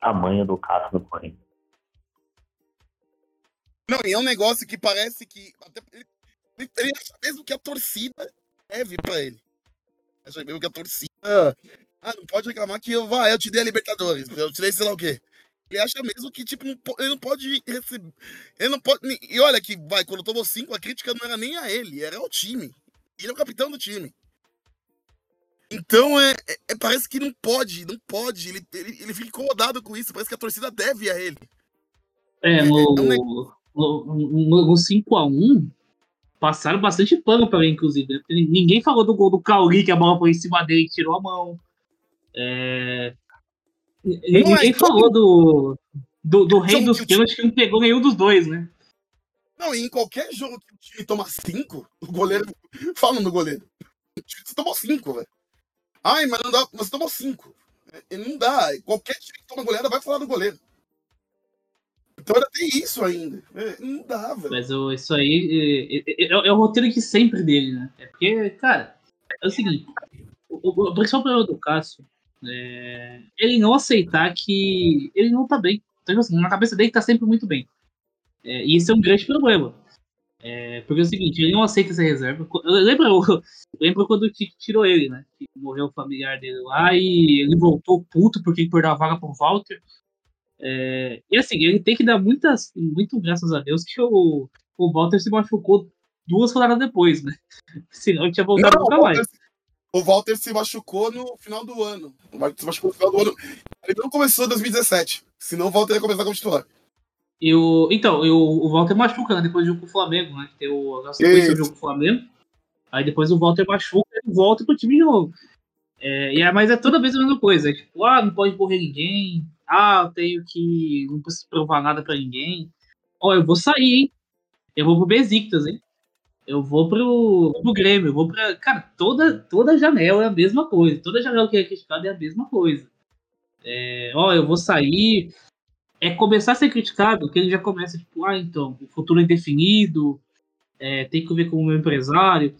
tamanho do Cássio no Corinthians. Não, e é um negócio que parece que. ele, ele- ele acha mesmo que a torcida deve pra ele. Acha mesmo que a torcida. Ah, não pode reclamar que eu, vai, eu te dei a Libertadores, eu te dei sei lá o quê. Ele acha mesmo que, tipo, ele não pode receber. Ele não pode. E olha que, vai, quando tomou cinco, a crítica não era nem a ele, era ao time. Ele é o capitão do time. Então, é, é- é- parece que não pode, não pode. Ele, ele, ele fica incomodado com isso. Parece que a torcida deve a ele. É, É, no, é no, no, no 5x1, passaram bastante pano pra ele, inclusive. né? Ninguém falou do gol do Cauli, que a bola foi em cima dele e tirou a mão. É, é Ninguém todo- falou do, do, do rei dos o pênaltis que não pegou nenhum dos dois, né? Não, e em qualquer jogo que o time toma cinco, o goleiro. (laughs) Fala no goleiro. Você tomou cinco, velho. Ai, mas não dá. Mas tomou cinco. É, Não dá. Qualquer time que toma goleada vai falar do goleiro. Então ainda tem isso ainda. É, não dá, velho. Mas o- isso aí é, é- é o roteiro de sempre dele, né? É porque, cara, é o seguinte: o, o- principal problema do Cássio é ele não aceitar que ele não tá bem. Então, tipo assim, na cabeça dele tá sempre muito bem. É, e esse é um grande problema. É, porque é o seguinte, ele não aceita essa reserva. Lembra, (laughs) lembra quando o Tite tirou ele, né? Que morreu o familiar dele lá e ele voltou puto porque ele perdeu a vaga pro Walter. É, e assim, ele tem que dar muitas, muito graças a Deus que o, o Walter se machucou duas rodadas depois, né? (laughs) Senão ele tinha voltado Não, nunca mais. Walter, o Walter se machucou no final do ano. O Walter se machucou no final do ano. Ele não começou em 2017. Senão o Walter ia começar como titular. E o, então, e o, o Walter machuca, né? Depois do jogo com o Flamengo, né? Que tem o, a sequência do jogo com o Flamengo. Aí depois o Walter machuca e volta pro time de novo. É, e é, mas é toda vez a mesma coisa. É tipo, ah, não pode morrer ninguém. Ah, eu tenho que. Não preciso provar nada pra ninguém. Ó, eu vou sair, hein? Eu vou pro Besiktas, hein? Eu vou pro, pro Grêmio, eu vou pra. Cara, toda, toda janela é a mesma coisa. Toda janela que é criticada é a mesma coisa. É, ó, eu vou sair. É começar a ser criticado, que ele já começa, tipo, ah, então, o futuro é indefinido, é, tem que ver com o meu empresário.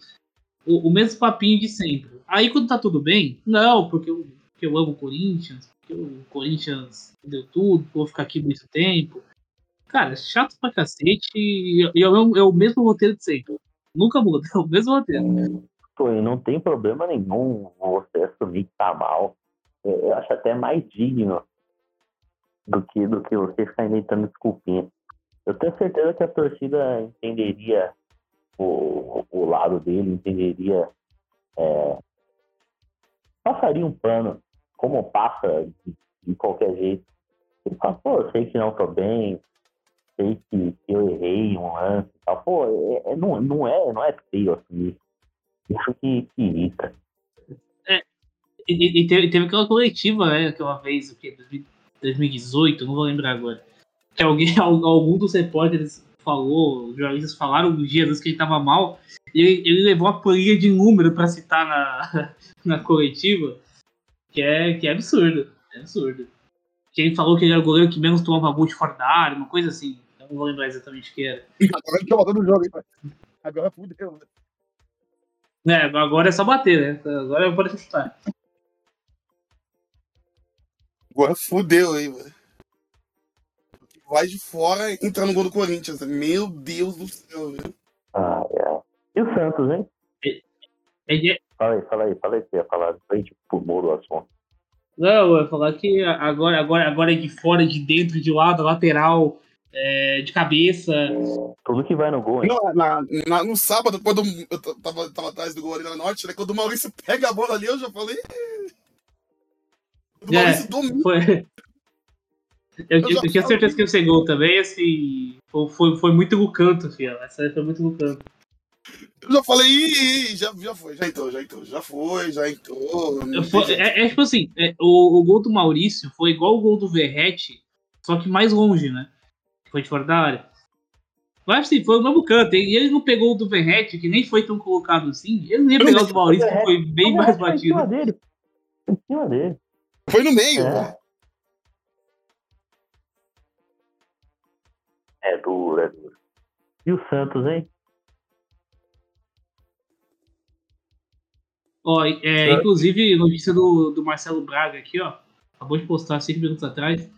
O, o mesmo papinho de sempre. Aí quando tá tudo bem, não, porque eu, porque eu amo o Corinthians, porque o Corinthians deu tudo, vou ficar aqui muito tempo. Cara, é chato pra cacete e, e é, o, é o mesmo roteiro de sempre. Nunca muda, é o mesmo roteiro. Pô, e não tem problema nenhum você assumir que tá mal. Eu eu acho até mais digno do que, do que você ficar inventando desculpinha. Eu tenho certeza que a torcida entenderia o, o lado dele, entenderia. é, passaria um pano, como passa de, de qualquer jeito. Ele fala, pô, eu sei que não tô bem, sei que, que eu errei um lance e tal. Pô, é, é- não, não, é, não é feio assim. Isso que, que irrita. E, e- e teve, teve aquela coletiva, né? Aquela vez, o quê? 2018, não vou lembrar agora. Que alguém, (laughs) al- algum dos repórteres falou, os jornalistas falaram um dia antes que ele tava mal, e ele, ele levou a planilha de número pra citar na, (laughs) na coletiva, que é, que é absurdo. É absurdo. Que ele falou que ele era o goleiro que menos tomava gol de fora da área, uma coisa assim. Eu não vou lembrar exatamente o que era. Agora ele tá voltando o jogo, hein? Agora fudeu, né? É, agora é só bater, né? Agora pode chutar. Agora fudeu, hein, mano. Vai de fora e entra no gol do Corinthians. Meu Deus do céu, velho. Ah, é. E o Santos, hein? Fala aí, fala aí, fala aí, você ia falar depois de pulmou do assunto. Não, eu ia falar que agora, agora, agora é de fora, de dentro, de lado, lateral, é, de cabeça. Tudo que vai no gol, hein? Não, na- na- no sábado, quando eu tava, tava atrás do gol ali na norte, né? Quando o Maurício pega a bola ali, eu já falei. "Ih". O É. Domina. Foi... Eu, Eu eu tinha certeza que ia ser gol também, assim. Foi, foi, muito no canto, filho. Essa foi muito no canto. Eu já falei, "Ih, ih, já, já foi, já entrou, já entrou, já foi, já entrou. Foi- tem jeito." é, é tipo assim, é, o, o gol do Maurício foi igual o gol do Verrete, só que mais longe, né? Foi de fora da área. Mas assim, foi o mesmo canto. E ele não pegou o do Verrete, que nem foi tão colocado assim. Ele não ia pegar o do Maurício, que foi bem mais Em cima batido. dele. Em cima dele. Foi no meio, É. É duro, é duro. E o Santos, hein? Ó, é, inclusive, notícia do, do Marcelo Braga aqui, ó. Acabou de postar cinco minutos atrás.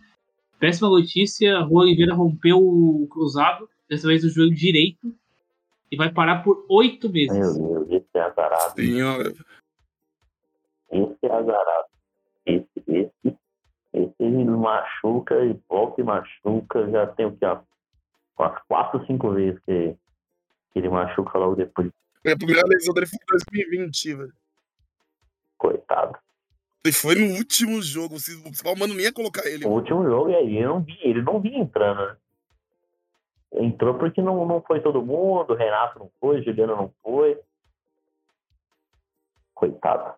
Péssima notícia, Rua Oliveira rompeu o cruzado, dessa vez o joelho direito, e vai parar por oito meses. Meu Deus, esse é azarado. Senhora. Esse é azarado. Esse, esse, ele machuca e volta e machuca. Já tem o que? Umas quatro, cinco vezes que, que ele machuca logo depois. A primeira lesão dele foi em 2020, velho. Coitado. Ele foi no último jogo. O Palmano nem ia colocar ele. O último jogo, e aí ele não vinha, ele não vinha entrando, né? Entrou porque não, não foi todo mundo, Renato não foi, Juliano não foi. Coitado.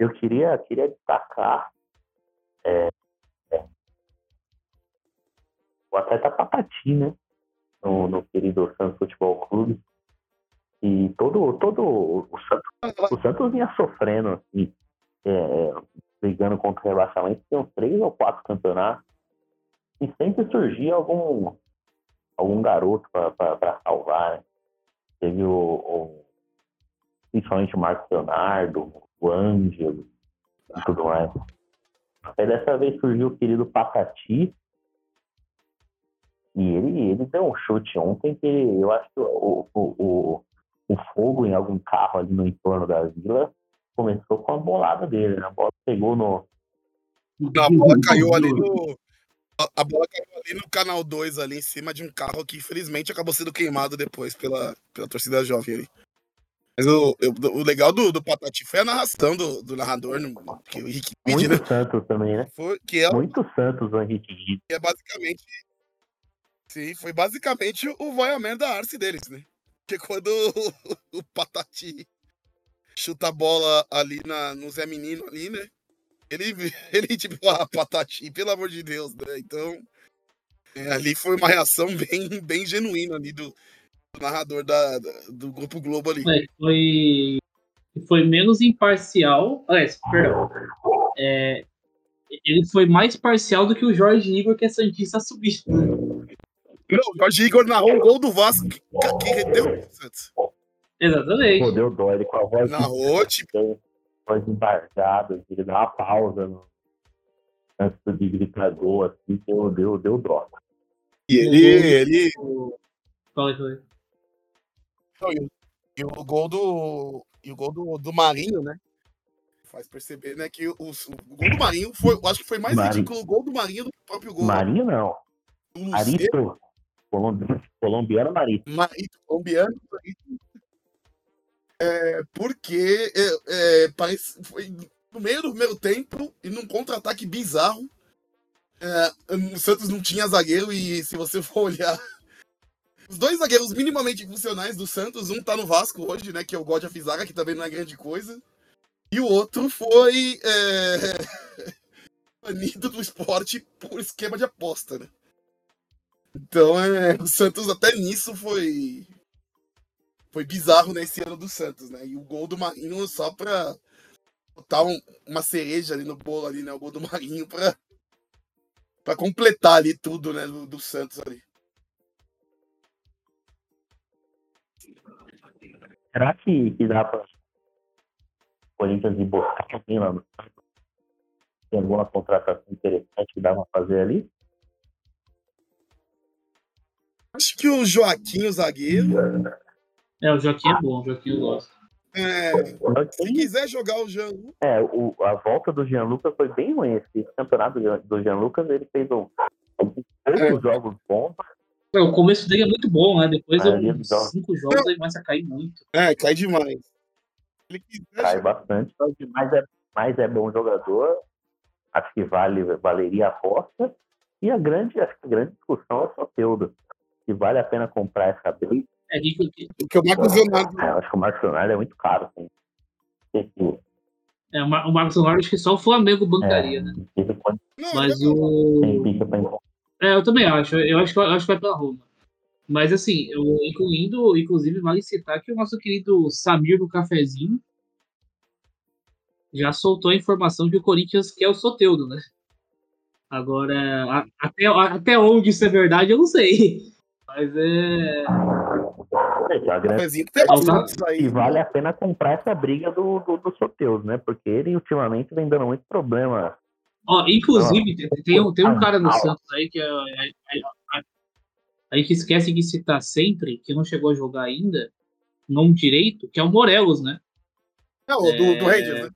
Eu queria, queria destacar é, é, o atleta Patati, né? No, no querido Santos Futebol Clube. E todo, todo o Santos o Santos vinha sofrendo, assim, é, brigando contra o rebaixamento, tinham três ou quatro campeonatos, e sempre surgia algum, algum garoto para salvar. Né? Teve o, o- principalmente o Marcos Leonardo, o Ângelo e tudo mais. Até dessa vez surgiu o querido Patati, e ele, ele deu um chute ontem que eu acho que o, o, o, o fogo em algum carro ali no entorno da vila começou com a bolada dele, né? A bola pegou no. A bola caiu ali no. A, a bola caiu ali no canal 2, ali em cima de um carro que infelizmente acabou sendo queimado depois pela, pela torcida jovem ali. Mas o, eu- o legal do, do Patati foi a narração do, do narrador, no, que o Henrique Muito né? Santos também, né? Foi, que é, Muito Santos o Henrique Guide. que é basicamente. Sim, foi basicamente o vai a merda Arce deles, né? Porque quando o, (laughs) o Patati chuta a bola ali na, no Zé Menino ali, né? Ele, (laughs) ele tipo, ah, Patati, pelo amor de Deus, né? Então, é, ali foi uma reação bem, bem genuína ali do narrador da, da- do Grupo Globo ali. É, foi, foi menos imparcial. Aliás, perdão. É, ele foi mais parcial do que o Jorge Igor, que é Santista subir. Não, o Jorge Igor narrou um gol do Vasco que, que deu o Santos. Exatamente. Pô, deu dó ele com a voz, Narrou, tipo, voz embargada, ele dá uma pausa no, antes de gritar gol, assim, deu, deu, deu dó. e ele, ele Fala aí, fala aí. E, o, gol do. E o gol do, do Marinho, né? Faz perceber, né, que o, o gol do Marinho foi. eu Acho que foi mais Marinho. ridículo o gol do Marinho do que o próprio gol. Marinho não. Marito. Colombiano, colombiano Marito. Marito, colombiano. Marito. É, porque é, é, parece, foi no meio do primeiro tempo e num contra-ataque bizarro. é, o Santos não tinha zagueiro e se você for (laughs) olhar Os dois zagueiros minimamente funcionais do Santos, um tá no Vasco hoje, né? Que é o God of Zaga, que também não é grande coisa. E o outro foi é... (laughs) banido do esporte por esquema de aposta, né? Então é, o Santos até nisso foi foi bizarro nesse ano do Santos, né? E o gol do Marinho só pra botar um, uma cereja ali no bolo ali, né? O gol do Marinho pra, pra completar ali tudo, né? Do, do Santos ali. Será que, que dá pra Corinthians ir buscar alguém lá no? Tem alguma contratação interessante que dá pra fazer ali? Acho que o Joaquim, o zagueiro. É, o Joaquim é bom, o Joaquim eu gosto. É, se quiser jogar o Jean Lucas. É, o, a volta do Jean Lucas foi bem ruim. Esse campeonato do- Jean Lucas, ele fez um, alguns poucos jogos bons. É, O começo dele é muito bom, né? Depois ele uns joga. cinco jogos aí começa a cair muito. É, cai demais. Ele quiser Cai bastante. Mas é, mas é bom jogador. Acho que vale, valeria a aposta. E a grande, acho que a grande discussão é o Soteudo. Se vale a pena comprar essa briga. É que, que- Porque o Marcos Leonardo. Ah, eu acho que o Marcos Leonardo é muito caro. Assim. É, o Mar- o Marcos Leonardo acho que só o Flamengo bancaria, é, né? Não, Mas ele- tem o. ficha pra. É, eu também acho. Eu acho que, eu acho que vai pra Roma. Mas assim, eu, incluindo, inclusive, vale citar que o nosso querido Samir do Cafezinho já soltou a informação que o Corinthians quer o Soteudo, né? Agora, a- até, a- até onde isso é verdade, eu não sei. Mas é. É, a grande tá-. E vale a pena comprar essa briga do, do, do Soteus, né? Porque ele ultimamente vem dando muito problema. Ó, inclusive, tem, tem um, tem um cara no Santos aí que é, é- é- é- a gente esquece de citar sempre, que não chegou a jogar ainda, nome direito, que é o Morelos, né? É, o do, do É. Rangers, né?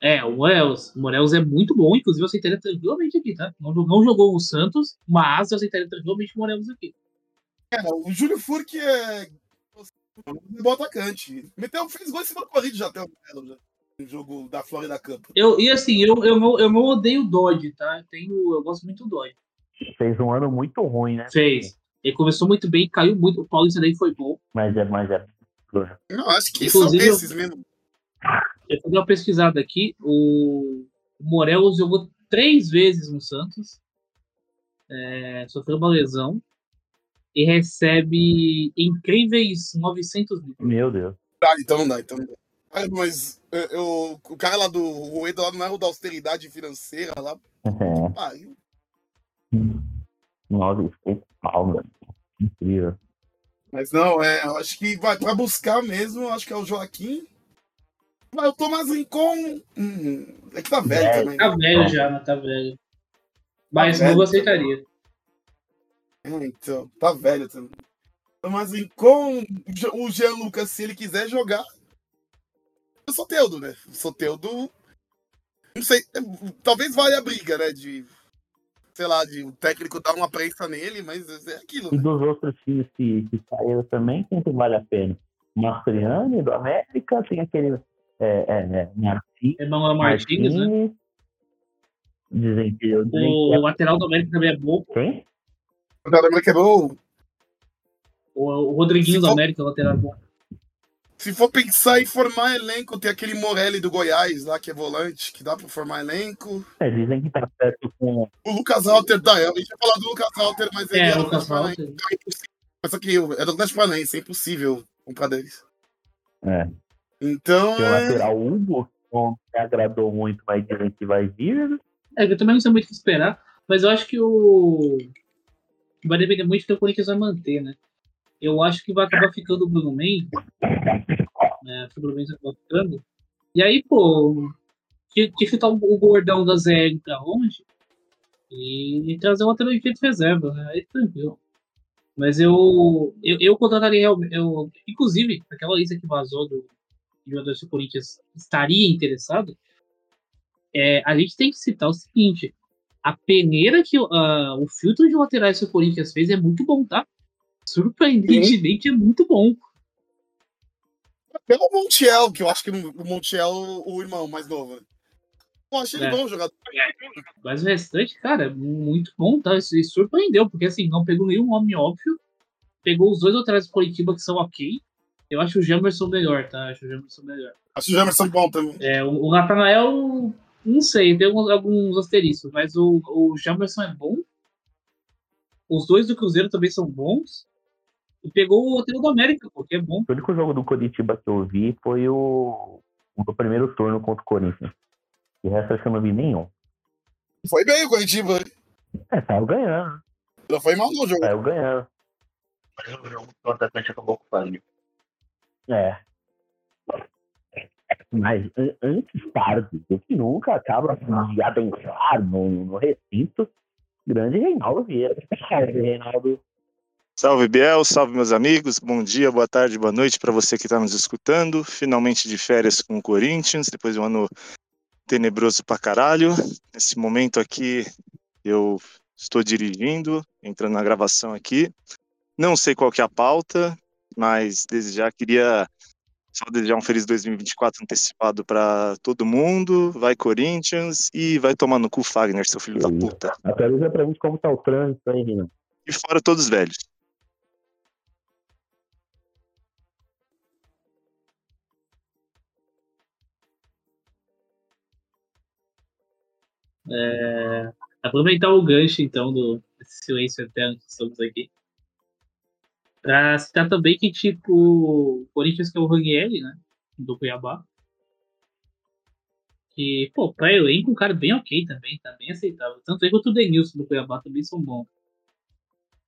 É, o Morelos. O Morelos é muito bom, inclusive eu aceitaria tranquilamente aqui, tá? Não, não jogou no Santos, mas eu aceitaria tranquilamente o Morelos aqui. É, o Júlio Furque é. Um bom atacante. Meteu, fez gol em cima do Corinthians já até o Melo, já. No jogo da Florida Cup. Eu, e assim, eu, eu, não, eu não odeio o Dodge, tá? Eu, tenho, eu gosto muito do Dodge. Fez um ano muito ruim, né? Fez. Ele começou muito bem, caiu muito. O Paulista daí foi bom. Mas é, mas é. Não, acho que Inclusive, são eu- esses mesmo. Eu fui uma pesquisada aqui. O o Morelos jogou três vezes no Santos. É, sofreu uma lesão. E recebe incríveis 900 mil. Meu Deus. Ah, então não dá, então não dá. Ah, mas eu, eu- o cara lá do Rueda lá não é o da austeridade financeira lá. É. Pariu. Nossa, ficou mal, mano. Incrível. Mas não, é, eu acho que vai pra buscar mesmo, eu acho que é o Joaquim. Mas o Tomás Rincon. Hum, é que tá velho É, também. Tá né? velho já, mas tá velho. Mas velho não aceitaria. É, então, tá velho também. Tomás Rincon, o Jean Lucas, se ele quiser jogar. O Soteudo, né? O Soteudo. Não sei, é, talvez valha a briga, né? De. Sei lá, de o técnico dar uma prensa nele, mas é aquilo, E né? dos outros times que, que saíram também, quem que vale a pena? Mastroianni, do América, tem aquele. É, é, é, Martins, Emanuel Martins, né? Martins. Dizem que eu dizem O que lateral do América também é bom. é quem? O América quebrou. O, o Rodriguinho Se do for- América, lateral é bom. Se for pensar em formar elenco, tem aquele Morelli do Goiás lá, que é volante, que dá pra formar elenco. É, dizem que tá perto com. O Lucas Alter tá. A gente ia falar do Lucas Alter, mas ele É, é Lucas impossível. Mas só que é do Atlético Paranaense, é impossível comprar deles. É, Então, tem o é... lateral Hugo, que não me agradou muito, mas dizem que vai vir. É, eu também não sei muito o que esperar, mas eu acho que o. Vai depender muito do que o Corinthians vai manter, né? Eu acho que vai acabar ficando o Bruno Mendes. Né? O Bruno Mendes acaba ficando. E aí, pô, que, que chutar o, gordão da ZL pra longe e, trazer um lateral de reserva, né? Aí tranquilo. Mas eu, eu, eu contrataria realmente. Eu, inclusive, aquela lista que vazou do jogador se o Corinthians estaria interessado, é, a gente tem que citar o seguinte: a peneira que ah, o filtro de laterais que o Corinthians fez é muito bom, tá? Surpreendentemente é muito bom. pelo Montiel, que eu acho que o Montiel, o irmão mais novo. Eu achei ele É. bom jogador. Mas o restante, cara, muito bom, tá? Isso surpreendeu, porque assim, não pegou nenhum homem óbvio pegou os dois laterais do Coritiba que são ok. Eu acho o Jamerson melhor, tá? Acho o Jamerson melhor. Acho o Jamerson bom também. É, o, o Natanael, não sei, tem alguns, alguns asteriscos, mas o, o Jamerson é bom. Os dois do Cruzeiro também são bons. E pegou o roteiro do América, pô, que é bom. O único jogo do Curitiba que eu vi foi o, o do primeiro turno contra o Corinthians. De resto, acho que eu não vi nenhum. Foi bem o Coritiba. É, saiu ganhando. Não foi mal no jogo. Saiu ganhando. Mas o jogo do atacante acabou com o. É. Mas an- antes tarde do que nunca acaba de adentrar no, no recinto grande Reinaldo Vieira. (laughs) Reinaldo. Salve Biel, salve meus amigos, bom dia, boa tarde, boa noite para você que está nos escutando. Finalmente de férias com o Corinthians, depois de um ano tenebroso pra caralho. Nesse momento aqui eu estou dirigindo, entrando na gravação aqui. Não sei qual que é a pauta, mas desde já queria só desejar um feliz 2024 antecipado para todo mundo. Vai Corinthians e vai tomar no cu Fagner, seu filho da puta. Atualiza pra gente como tá o trânsito aí, Renan. E fora todos velhos. É, aproveitar o gancho, então, do silêncio eterno que estamos aqui. Pra citar também que, tipo, o Corinthians que é o Ranieri, né? Do Cuiabá. Que, pô, pra elenco, um cara bem ok também, tá bem aceitável. Tanto ele quanto o Denilson do Cuiabá também são bons.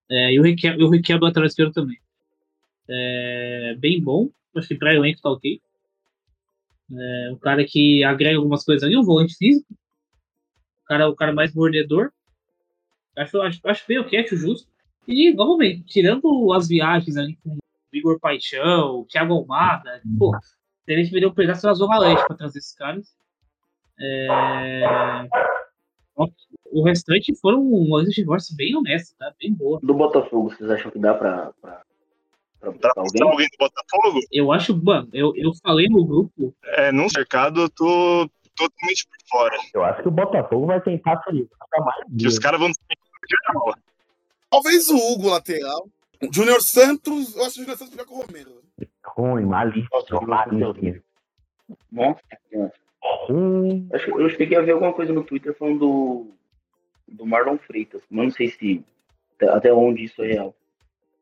É, e o Requiebra, o lateral esquerdo também. É, bem bom, acho que pra elenco tá ok. É, cara que agrega algumas coisas ali, um volante físico. O cara, o cara mais mordedor. Acho, acho, acho bem ok, acho justo. E, novamente, tirando as viagens ali com o Igor Paixão, o Thiago Almada, pô, eles deveriam pegar só a Zona Leste pra trazer esses caras. É... O restante foram uma lista de divórcio bem honesta, tá? Bem boa. Do Botafogo, vocês acham que dá pra, pra, pra alguém? alguém do Botafogo? Eu acho, mano, eu, eu falei no grupo, É, num mercado eu tô totalmente por fora. Eu acho que o Botafogo vai tentar fazer mais Que os caras vão ter Talvez o Hugo, lateral. Júnior Santos, eu acho que o Júnior Santos melhor que o Romero. Ruim, malíssimo, malíssimo. Nossa, Senhora. Ruim. Acho, eu cheguei a ver alguma coisa no Twitter falando do, do Marlon Freitas, mas não sei se até- onde isso é real.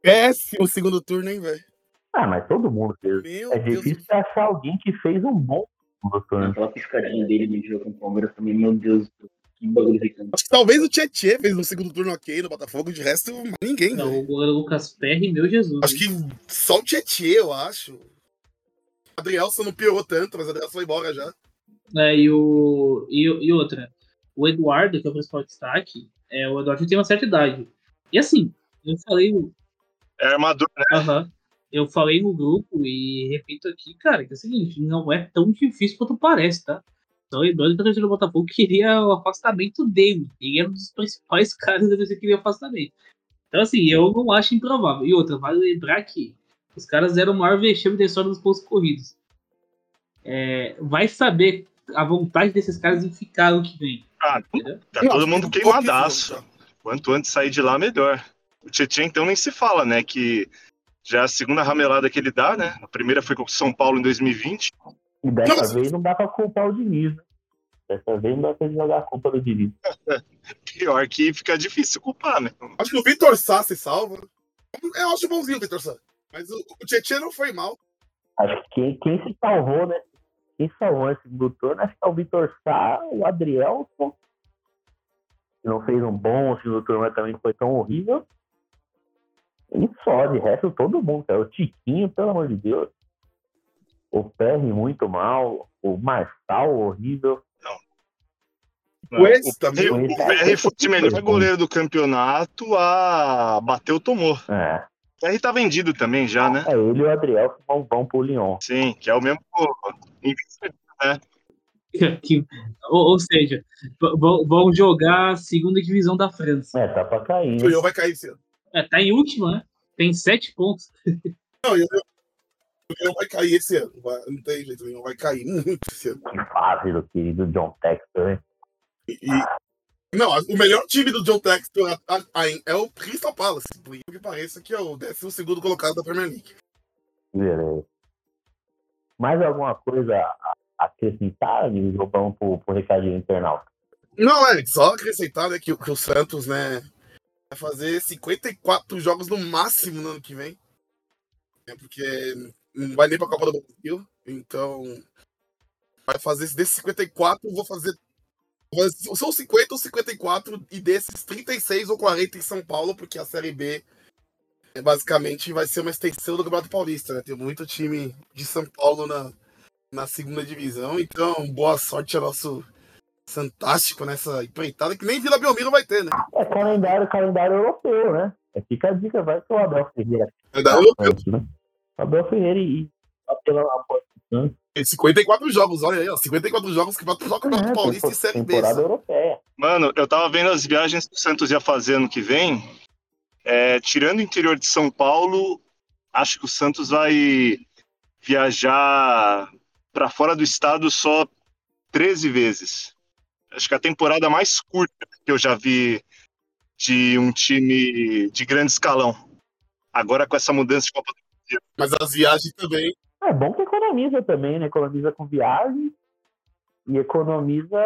Péssimo segundo turno, hein, velho? Ah, mas todo mundo fez. Meu É Deus. difícil achar alguém que fez um bom turno. Aquela piscadinha dele no jogo com o Palmeiras também, meu Deus, que bagulho irritante. Acho que talvez o Tietchan fez no segundo turno ok no Botafogo, de resto, ninguém, não, velho. o goleiro Lucas Perry, meu Jesus. Acho que só o Tietchan, eu acho. O Adrielson não piorou tanto, mas o Adrielson foi embora já. É, e, o, e, e outra, o Eduardo, que é o principal destaque, é, o Eduardo tem uma certa idade. E assim, eu falei, É armador, né? aham, eu falei no grupo e repito aqui, cara, que é o seguinte, não é tão difícil quanto parece, tá? Então, lembrando que a torcida do Botafogo queria o afastamento dele. Ele era um dos principais (laughs) caras da torcida que queria o afastamento. Então, assim, eu não acho improvável. E outra, vale lembrar que os caras deram o maior vexame da história dos pontos corridos. É, vai saber a vontade desses caras em ficar o que vem. Ah, Entendeu? tá todo mundo um queimadaço. Quanto antes sair de lá, melhor. O Tietchan, então, nem se fala, né? Que já é a segunda ramelada que ele dá, né? A primeira foi com o São Paulo em 2020. E dessa Nossa. vez não dá pra culpar o Diniz, né? Dessa vez não dá pra jogar a culpa do Diniz. (laughs) Pior que fica difícil culpar, né? Acho que o Vitor Sá se salva. Eu acho bonzinho o Vitor Sá. Mas o, o Tietchan não foi mal. Acho que quem, quem se salvou, né? Quem se salvou segundo turno, acho que é o Vitor Sá, o Adrielson, que não fez um bom segundo turno, mas também foi tão horrível. E só, de resto, todo mundo, cara. O Tiquinho, pelo amor de Deus. O Perry muito mal. O Marçal horrível. O esse o também. o PR foi o melhor goleiro do campeonato a bater o tomou. É, O PR tá vendido também já, né? é ele e o Adrielson vão, vão pro Lyon. Sim, que é o mesmo. (laughs) Que- ou, ou seja, vão jogar a segunda divisão da França. É, tá pra cair, O né? Lyon vai cair esse ano. É, tá em última, né? Tem sete pontos. Não, o Lyon vai cair esse ano. Vai- não tem jeito, o Lyon vai cair muito esse ano. Que fase do querido John Textor, né? E, e Não, o melhor time do John Textor a- é o Crystal Palace. Por incrível que pareça, que é o 12 colocado da Premier League. Beleza. Mais alguma coisa a acrescentar? Vamos pro, pro recadinho internal. Não, é, só acrescentar né, que, que o Santos, né, vai fazer 54 jogos no máximo no ano que vem. É porque não vai nem pra Copa do Brasil. Então, vai fazer desses 54, eu vou fazer. vou fazer- São 50 ou 54, e desses 36 ou 40 em São Paulo, porque a Série B é, basicamente vai ser uma extensão do Campeonato Paulista, né? Tem muito time de São Paulo na, na segunda divisão. Então, boa sorte ao nosso fantástico nessa empreitada, que nem Vila Belmiro vai ter, né? É calendário, calendário europeu, né? É, fica a dica, vai que o Abel Ferreira. É da europeu. Né? Abel Ferreira e apela na porta do Santos. Tem 54 jogos, olha aí, ó. 54 jogos que vai só o Campeonato É, Paulista e Série B. europeia. Mano, eu tava vendo as viagens que o Santos ia fazer ano que vem. É, tirando o interior de São Paulo, acho que o Santos vai viajar pra fora do estado só 13 vezes. Acho que a temporada mais curta que eu já vi de um time de grande escalão. Agora com essa mudança de Copa do Mas as viagens também. É bom que economiza também, né? Economiza com viagem e economiza.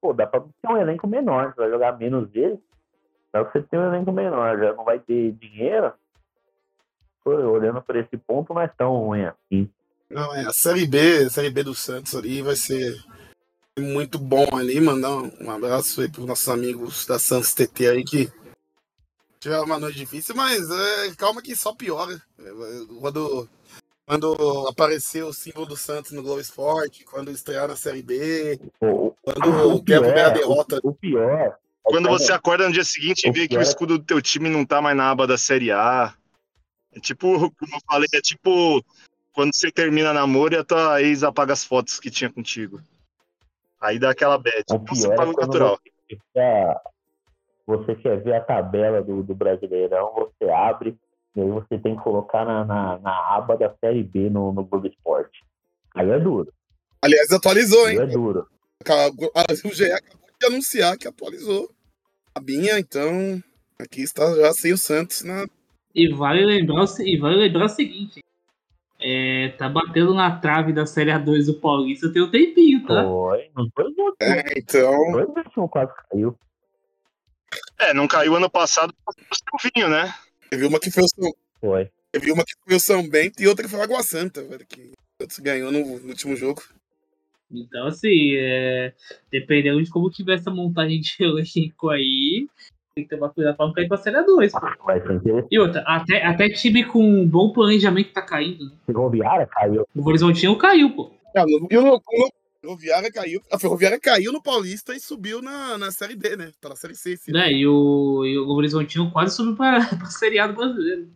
Pô, dá pra ter um elenco menor. Você vai jogar menos vezes, dá pra você ter um elenco menor. Já não vai ter dinheiro. Pô, olhando por esse ponto, não é tão ruim assim. Não, é, a Série B, a Série B do Santos ali vai ser muito bom ali. Mandar um, abraço aí pros nossos amigos da Santos TT aí que tiveram uma noite difícil, mas é, calma que só piora. É, Quando, quando apareceu o símbolo do Santos no Globo Esporte, quando estrear na Série B, Pô, quando quer a primeira derrota. o, o pior. é Quando quando- você acorda no dia seguinte e O vê que pior o é- escudo do teu time não tá mais na aba da Série A. É tipo, como eu falei, é tipo quando você termina namoro e a tua ex apaga as fotos que tinha contigo. Aí dá aquela bad. O Você pior é natural. você quer, você quer ver a tabela do, do Brasileirão, você abre e aí você tem que colocar na, na, na aba da Série B no, no Globo Esporte. Aí é duro, Aliás, atualizou, aí hein? é duro. (laughs) O GE acabou de anunciar que atualizou a Binha, então aqui está já sem o Santos na. E vale lembrar e vale lembrar o seguinte: é, tá batendo na trave da Série A2 do Paulista tem um tempinho, tá? Foi, nos dois últimos, É, então. últimos quase caiu. É, não caiu ano passado do Silvinho, né? Teve uma que foi o São, Foi. teve uma que foi o São Bento e outra que foi o Água Santa, velho, que o ganhou no, no último jogo. Então, assim, é, dependendo de como tiver essa montagem de elenco aí, tem que tomar cuidado pra não cair pra Série A2. pô. Vai ser interessante. E outra, até, até time com um bom planejamento tá caindo. Né? Ferroviária caiu. O Horizontino caiu, pô. Ah, e o o no- Ferroviária caiu. A Ferroviária caiu no Paulista e subiu na, na Série D, né? Tá na Série C. ano. Né? E, o, e o Horizontino quase subiu pra, (laughs) pra Série A do brasileiro.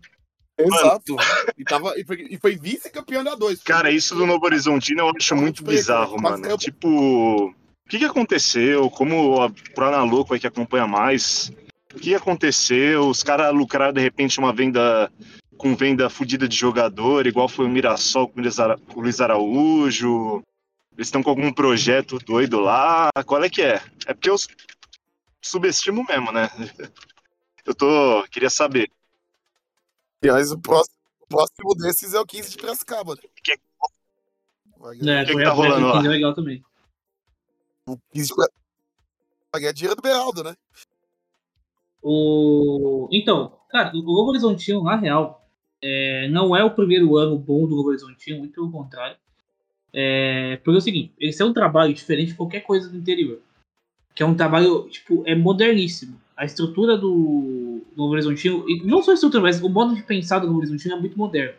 Exato. E, tava, e foi, e foi vice-campeão da 2. Cara, isso do Novo Horizontino eu acho muito bizarro, mano. Tipo, o que, que aconteceu? Como a Prana Louco aí que acompanha mais, o que aconteceu? Os caras lucraram de repente uma venda com venda fodida de jogador, igual foi o Mirassol com o Luiz o Araújo. Eles estão com algum projeto doido lá. Qual é que é? É porque eu subestimo mesmo, né? (laughs) Eu tô. Queria saber. Aliás, o próximo, o próximo desses é o 15 de Piracicaba. né? Que- É, ganhar que foi tá rolando lá? 15 é legal também. o 15 de Piracicaba. Ganhar dinheiro do Beraldo, né? O... Então, cara, o Novo Horizontino, na real, é, não é o primeiro ano bom do Novo Horizontino, muito pelo contrário. É, porque é o seguinte, esse é um trabalho diferente de qualquer coisa do interior. Que é um trabalho, tipo, é moderníssimo. A estrutura do Novo Horizontino, e não só a estrutura, mas o modo de pensar do Novo Horizontino é muito moderno.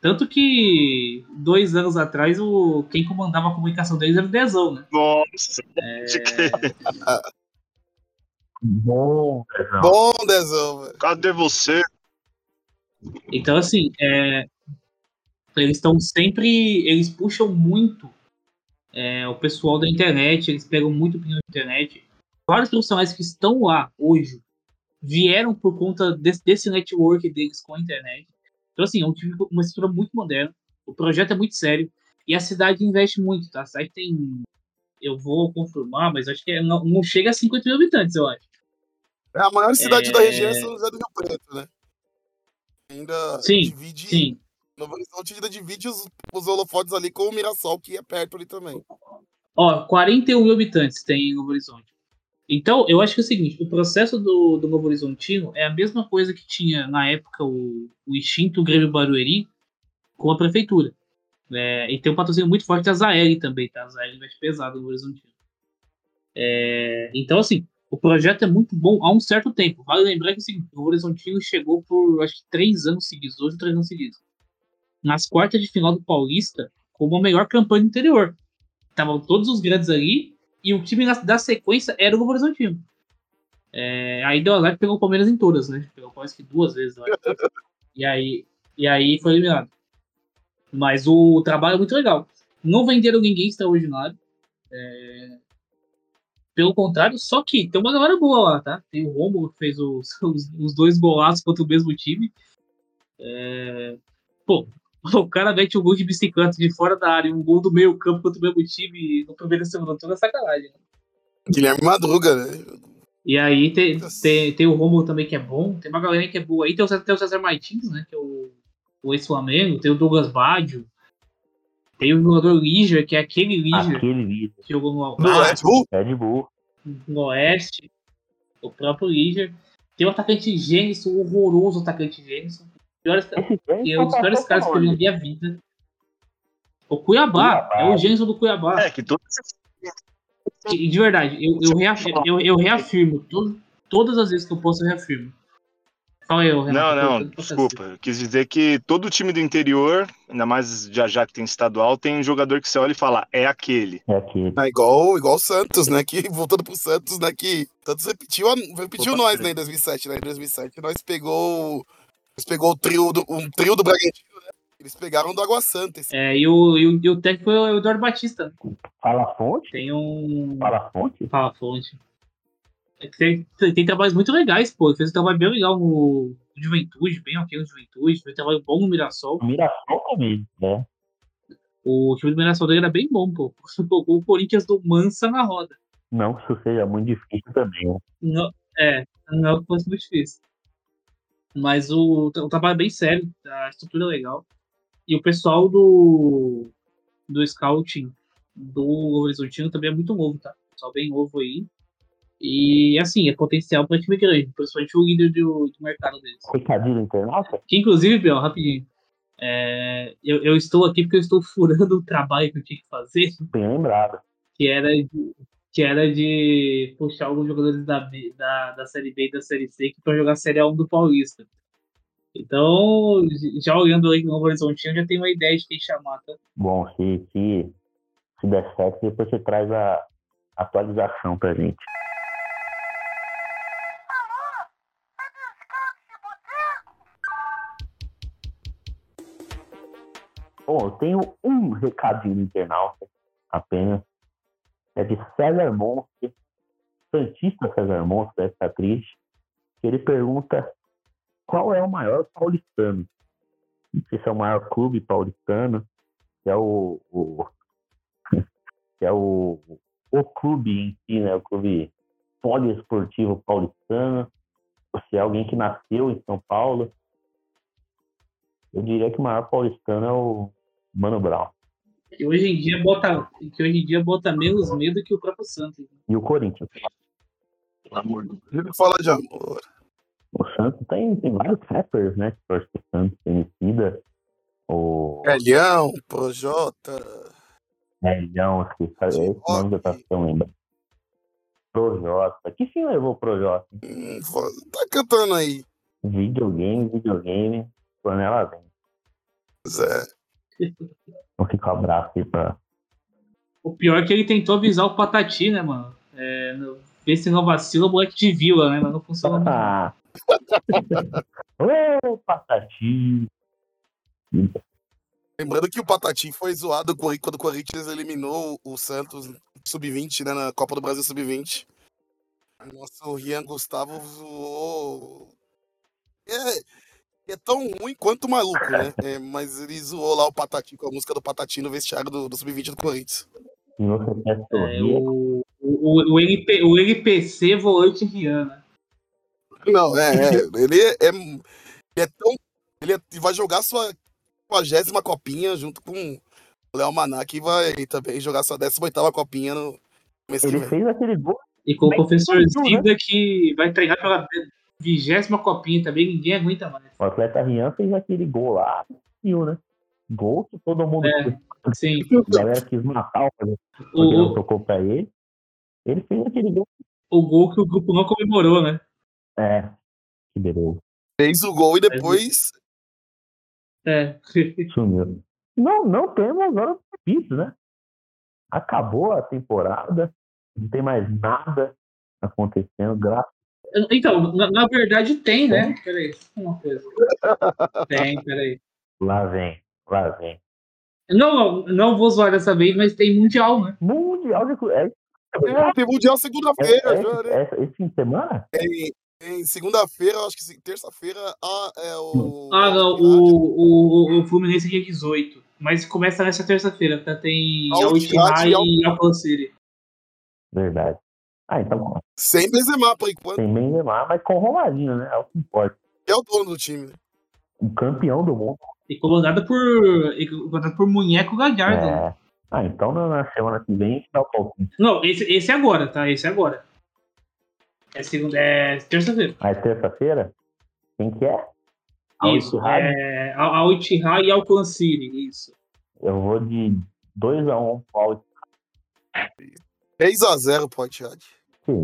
Tanto que dois anos atrás, o, quem comandava a comunicação deles era o Dezão, né? Nossa, de que... Bom, Dezão. Bom, Dezão, velho. cadê você? Então, assim, é, eles estão sempre. Eles puxam muito é, o pessoal da internet, eles pegam muito opinião da internet. Vários profissionais que estão lá hoje vieram por conta desse, desse network deles com a internet. Então, assim, é um time uma estrutura muito moderna. O projeto é muito sério. E a cidade investe muito, tá? A cidade tem eu vou confirmar, mas acho que é- não, não chega a 50 mil habitantes, eu acho. É a maior cidade da É. região é São José do Rio Preto, né? Ainda Sim, divide. Sim. Novo Horizonte ainda divide os, os holofotes ali com o Mirassol, que é perto ali também. Ó, 41 mil habitantes tem em Novo Horizonte. Então, eu acho que é o seguinte, o processo do, do Novo Horizontino é a mesma coisa que tinha na época o, o extinto Grêmio Barueri com a prefeitura. É, e tem um patrocínio muito forte da Zael também, tá? A Zael investe pesado no Horizontino. É, então, assim, o projeto é muito bom há um certo tempo. Vale lembrar que é o Horizontino chegou por, acho que, três anos seguidos, dois ou três anos seguidos. Nas quartas de final do Paulista, como a melhor campanha do interior. Estavam todos os grandes ali, e o time da, da sequência era o Horizontino. É, aí deu azar que pegou o Palmeiras em todas, né? Pegou quase que duas vezes. (laughs) E aí, e aí foi eliminado. Mas o trabalho é muito legal. Não venderam ninguém extraordinário. É, Pelo contrário, só que tem uma galera boa lá, tá? Tem o Romulo que fez os, (laughs) os, os dois golaços contra o mesmo time. É, Pô, o cara mete um gol de bicicleta de fora da área, um gol do meio campo contra o mesmo time no primeiro segundo turno é sacanagem. né? Guilherme Madruga, né? E aí tem, tem, tem o Romulo também que é bom, tem uma galera que é boa. Aí tem o, César- tem o César Martins, né? Que é o, o ex-Flamengo, tem o Douglas Baggio, tem o jogador Liger, que é aquele Liger Aquele que jogou no, Red Bull? Red Bull. no Oeste, o próprio Liger. Tem o atacante Gênison, o horroroso atacante Gênison. Piores, Esse e é um dos piores caras que eu vi na minha vida. O Cuiabá, Cuiabá. é o Gênison do Cuiabá. É, que todos E de verdade, eu, eu, reafirmo, eu, eu reafirmo todo- todas as vezes que eu posso, eu reafirmo. Ô, Não, Renato. não, eu tô- desculpa. Eu quis dizer que todo time do interior, ainda mais já já que tem estadual, tem um jogador que você olha e fala, é aquele. É aquele. É igual, igual o Santos, né? Que, (laughs) voltando pro Santos, né? Que Santos repetiu, repetiu Opa, nós, né? Em 2007, né? Em 2007 nós pegou, nós pegou o trio do, um trio do Bragantino, né? Eles pegaram do Água Santa. Esse... É, e, o, e, o, e o técnico é o Eduardo Batista. Fala a fonte? Tem um. Fala a fonte? Fala a fonte. É tem, tem, tem trabalhos muito legais, pô. Ele fez um trabalho bem legal no Juventude, bem ok no Juventude. Fez um trabalho bom no Mirassol. O Mirassol também, né? O time do Mirassol dele era bem bom, pô. (laughs) Colocou o Corinthians do Mansa na roda. Não que isso seja muito difícil também, né? Não, é, não é que fosse muito difícil. Mas o, o trabalho é bem sério, a estrutura é legal. E o pessoal do, do scouting do Horizontino também é muito novo, tá? Pessoal bem novo aí. E assim, é potencial para time grande, principalmente o líder do, do mercado deles. Recadinho internauta? Que inclusive, Biel, rapidinho. é, eu, eu estou aqui porque eu estou furando o trabalho que eu tinha que fazer Bem lembrado. que era de, que era de puxar alguns jogadores da, da, da Série B e da Série C para jogar a Série A1 do Paulista. Então, já olhando aí no Novo Horizontino, eu já tenho uma ideia de quem chamar, tá? Bom, se, se, se der certo, depois você traz a atualização pra gente. Bom, eu tenho um recadinho internauta apenas. É de César Monte, Santista César Monte, deve estar triste. Ele pergunta qual é o maior paulistano. Não sei se é o maior clube paulistano, que é o, o (laughs) que é o, o clube em si, né? O clube poliesportivo paulistano, ou se é alguém que nasceu em São Paulo. Eu diria que o maior paulistano é o Mano Brown. Que hoje em dia bota, que hoje em dia bota menos medo que o próprio Santos. E o Corinthians. Pelo amor de Deus. Fala de amor. O Santos tem, tem vários rappers, né? Que pro Santos, Emicida, o Elhão, Projota. Nelhão, que esse nome da tração lembra. Projota. Que fim levou o Projota? Hum, tá cantando aí. Videogame, videogame, panela vem. Zé. Então fica um abraço aí pra. O pior é que ele tentou avisar o Patati, né, mano? É, no- ver se não vacila o moleque de vila, né? Mas não funciona. Ah. (laughs) Ô, Patati. Lembrando que o Patati foi zoado quando quando o Corinthians eliminou o Santos sub-20, né? Na Copa do Brasil sub-20. O Nosso Rian Gustavo zoou. É, é tão ruim quanto maluco, né? É, mas ele zoou lá o Patati com a música do Patati no vestiário do, do sub-20 do Corinthians. É, o, o, o, LP, o LPC volante Rihanna. Não, é, é. Ele é, é, ele é tão. Ele é- vai jogar sua 40 copinha junto com o Léo Maná, que vai também jogar sua 18 copinha no mês Ele fez aquele gol. E com o professor tranquilo, né? Zida que vai treinar pela vigésima copinha também, ninguém aguenta mais. O atleta Rian fez aquele gol lá. Viu, né? Gol que todo mundo. É. (laughs) Sim. A galera quis matar o porque O, não tocou pra ele. Ele fez aquele gol. o gol que o grupo não comemorou, né? É. Que beleza. Fez o gol e depois. É. (laughs) Sumiu. Não, não temos agora difícil, né? Acabou a temporada. Não tem mais nada acontecendo. Graças Então, na, na verdade tem, né? Peraí, uma coisa. (laughs) Tem, peraí. Lá vem. Lá vem. Não, não, não vou zoar dessa vez, mas tem Mundial, né? Mundial de. É, É, tem Mundial segunda-feira é, já, né? é, é, esse fim de semana? Em, em segunda-feira, acho que se- terça-feira, ah, é o. Ah, não, o, o, o Fluminense é dia 18. Mas começa nessa terça-feira, tá? Tem Al Ittihad Ittihad e City. Verdade. Ah, então Sem Benzema, por enquanto. tem Benzema, mas com Romarinho, né? É o que importa. que é o dono do time, né? O campeão do mundo. E comandado por, e comandado por Munheco Gallardo. né? É. Ah, então na na semana que vem a gente dá o palpite. Não, esse, esse é agora, tá? Esse é agora. É segunda, é terça-feira. Aí terça-feira, quem que é? Al Isso, Ittihad? é Al Al Ittihad e Al City, isso. Eu vou de 2x1 pro Al 3x0 pro Etihad.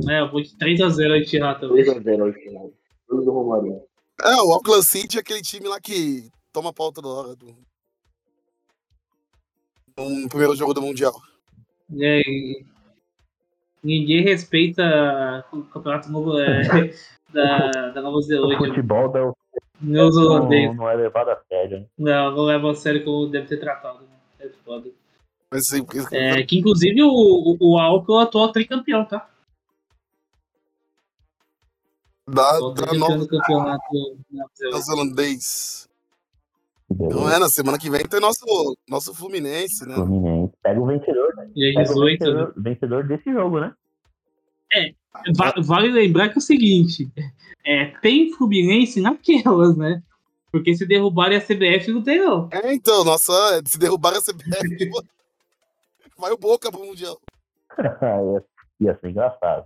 É, eu vou de 3x0 Al Ittihad também. 2x0 ao final. Tudo do Romarinho. É, o Auckland City é aquele time lá que toma pau toda hora do. No primeiro jogo do Mundial. É, e ninguém respeita o campeonato novo é, (laughs) da, da Nova O Zelândia. futebol da, não, holandeses. não é levado a sério. né? Não, não leva a sério como deve ter tratado. né? É foda. Mas, assim, É, que inclusive o, o, o Alckmin é o atual tricampeão, tá? da, Atual da nova campeonato neozelandês. Não é, na semana que vem tem nosso, nosso Fluminense, né? Fluminense. Pega o vencedor, né? Pega o 18, né? vencedor, vencedor desse jogo, né? Va- vale lembrar que é o seguinte: é, tem Fluminense naquelas, né? Porque se derrubarem a CBF, não tem, não. É, então, nossa, se derrubar a CBF, (laughs) vai o Boca pro Mundial. (laughs) ia, ia ser engraçado.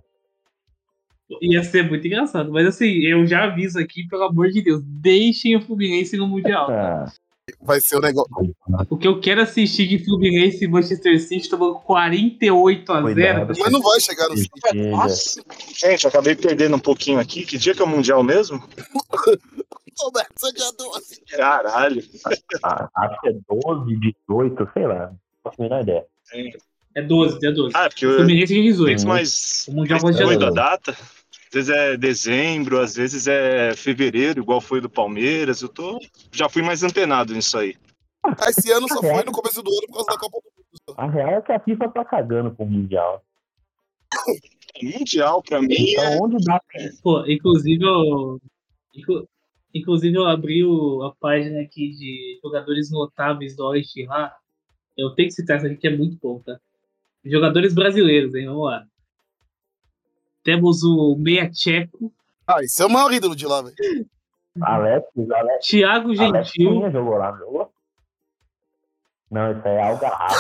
Ia ser muito engraçado. Mas assim, eu já aviso aqui, pelo amor de Deus, deixem o Fluminense no Mundial. (laughs) Vai ser o negócio. O que eu quero assistir de Fluminense e Manchester City tomando 48 a 0 Cuidado. Mas não vai chegar no City. chega. Nossa, gente, acabei perdendo um pouquinho aqui. Que dia que é o Mundial mesmo? (laughs) Já deu assim. Caralho. Acho que é 12, 18, sei lá. Não faço a menor ideia. É 12, é 12. Ah, porque O eu Fluminense é 18. penso mais, O Mundial mais pode doido a ser. data. Às vezes é dezembro, às vezes é fevereiro, igual foi do Palmeiras. Eu tô, já fui mais antenado nisso aí. Esse ano só foi no começo do ano por causa da Copa do Mundo. A real é que a FIFA tá cagando com o Mundial. Mundial, pra mim, é Então, onde dá Pô, inclusive eu. inclu- Inclusive eu abri o- a página aqui de jogadores notáveis do Al-Ittihad. Eu tenho que citar essa aqui que é muito bom, tá? Jogadores brasileiros, hein? Vamos lá. Temos o Meia Tcheco, Ah, esse é o maior ídolo de lá, velho. Alex, Alex, Thiago Alex Gentil, Cunha jogou lá, não jogou? Não, isso aí é Algarrafa.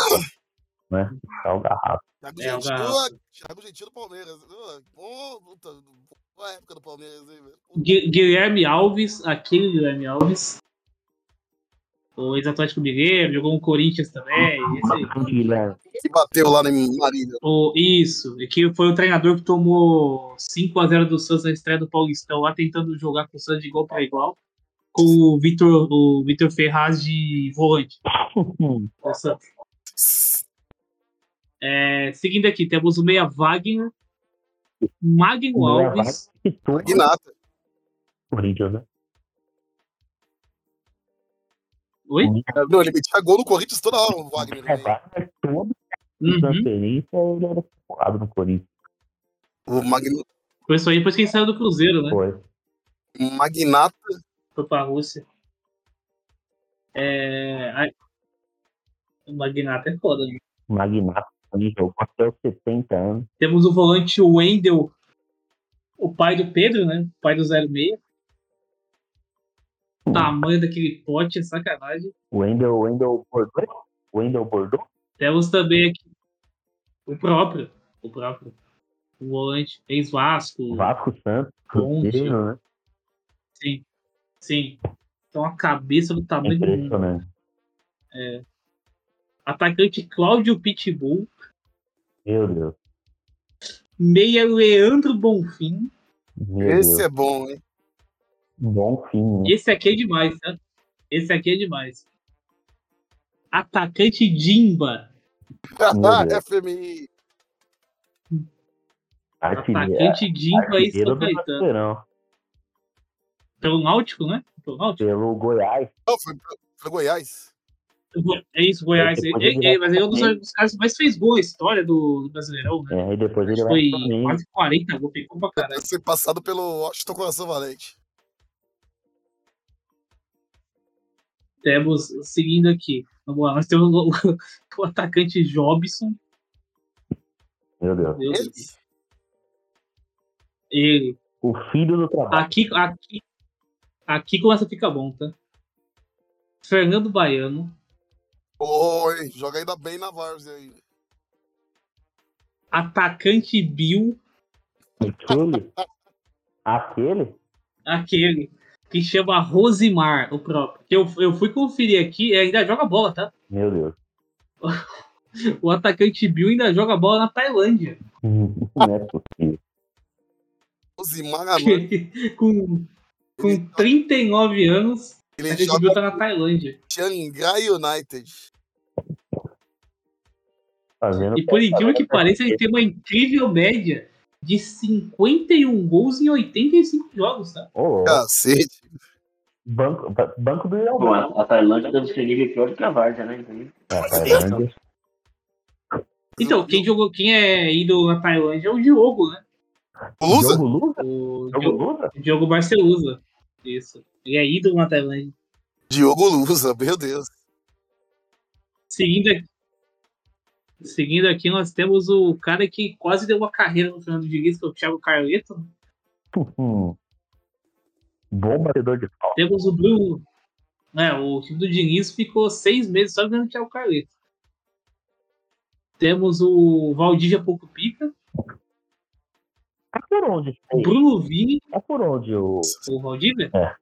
né? Isso é Algarrafa. Thiago É, o Gentil, Garrafa. Thiago Gentil do Palmeiras. Puta, boa época do Palmeiras, hein, velho. Gui- Guilherme Alves, aquele Guilherme Alves. O ex-Atlético Mineiro, jogou no Corinthians também. Esse. Guilherme. Que bateu lá em Marília. O, isso, e que foi o treinador que tomou 5x0 do Santos na estreia do Paulistão, lá tentando jogar com o Santos de igual para igual, com o Vitor o Vitor Ferraz de volante. (laughs) Santos. É, seguindo aqui, temos o Meia Wagner, Magno Alves, Que tudo. Gnata. Corinthians, né? Oi? Não, ele metia gol no Corinthians toda hora, o Wagner. É, né? Wagner, todo Uhum. transferência, ele era focado no Corinthians. O Magno, Foi isso aí depois que ele saiu do Cruzeiro, né? Foi. Magnata. Foi pra Rússia. É, o Magnata é foda, né? Magnata. Jogou até os 70 anos. Temos o volante Wendel, o pai do Pedro, né? O pai do 06. O tamanho daquele pote é sacanagem. O Wendel, Wendel Bordeaux? Wendel Bordeaux? Temos também aqui o próprio, o próprio. O volante ex-Vasco. Vasco Santos, Ponte. Cruzeiro, né? Sim, sim. Então a cabeça do tamanho do mundo. Impressionante. Atacante Cláudio Pitbull. Meu Deus. Meia Leandro Bonfim. Meu Esse Deus. é bom, hein? Bom fim, né? Esse aqui é demais, tá? Esse aqui é demais. Atacante Dimba. Deus. (laughs) FMI. Artilheiro, Atacante Dimba e São Caetano. Pelo Náutico, né? Pelo Náutico. Pelo Goiás. Não, foi pro Goiás. É isso, Goiás. Ele ele- vai mas ele é um dos, caras que mais fez gol na história do, do Brasileirão, né? É, e depois ele foi quase 40 gols, pegou pra caralho. Deve ser passado pelo Washington Coração Valente. Temos, seguindo aqui, vamos lá, nós temos o, (laughs) o atacante Jobson. Meu Deus. Meu Deus. Ele. O filho do trabalho. Aqui, aqui, aqui começa a ficar bom, tá? Fernando Baiano. Oi, joga ainda bem na Várzea aí. Atacante Bill. Aquele? Aquele? Aquele que chama Rosimar, o próprio. Eu, eu fui conferir aqui e ainda joga bola, tá? Meu Deus. (laughs) O atacante Bill ainda joga bola na Tailândia. (laughs) Não é possível. (laughs) Com, com 39 anos, o ele atacante Bill joga tá na Tailândia. Xangai United. Fazendo E por incrível que pareça, ele tem uma incrível média de 51 gols em 85 jogos, tá? Ô, Cacete. banco, ba- banco do Bom, Real. a, a Tailândia deve ser nível pior do que a Várzea, né? Então, É, Tailândia. Então, quem jogou, quem é ido na Tailândia é o Diogo, né? O Lusa? Jogo Lusa? O Diogo, Lusa? Diogo Barcelusa. Isso. Ele é ídolo na Tailândia. Diogo Lusa, meu Deus. Seguindo aqui, seguindo aqui, nós temos o cara que quase deu uma carreira no Fernando Diniz, que é o Thiago Carleto. Hum. (laughs) Bom batedor de falta. Temos o Bruno. É, o time do Diniz ficou seis meses só vendo o Thiago Carleto. Temos o Valdívia Pouco Pica, É por onde? o? Bruno Vini, É por onde o. o Valdívia. É.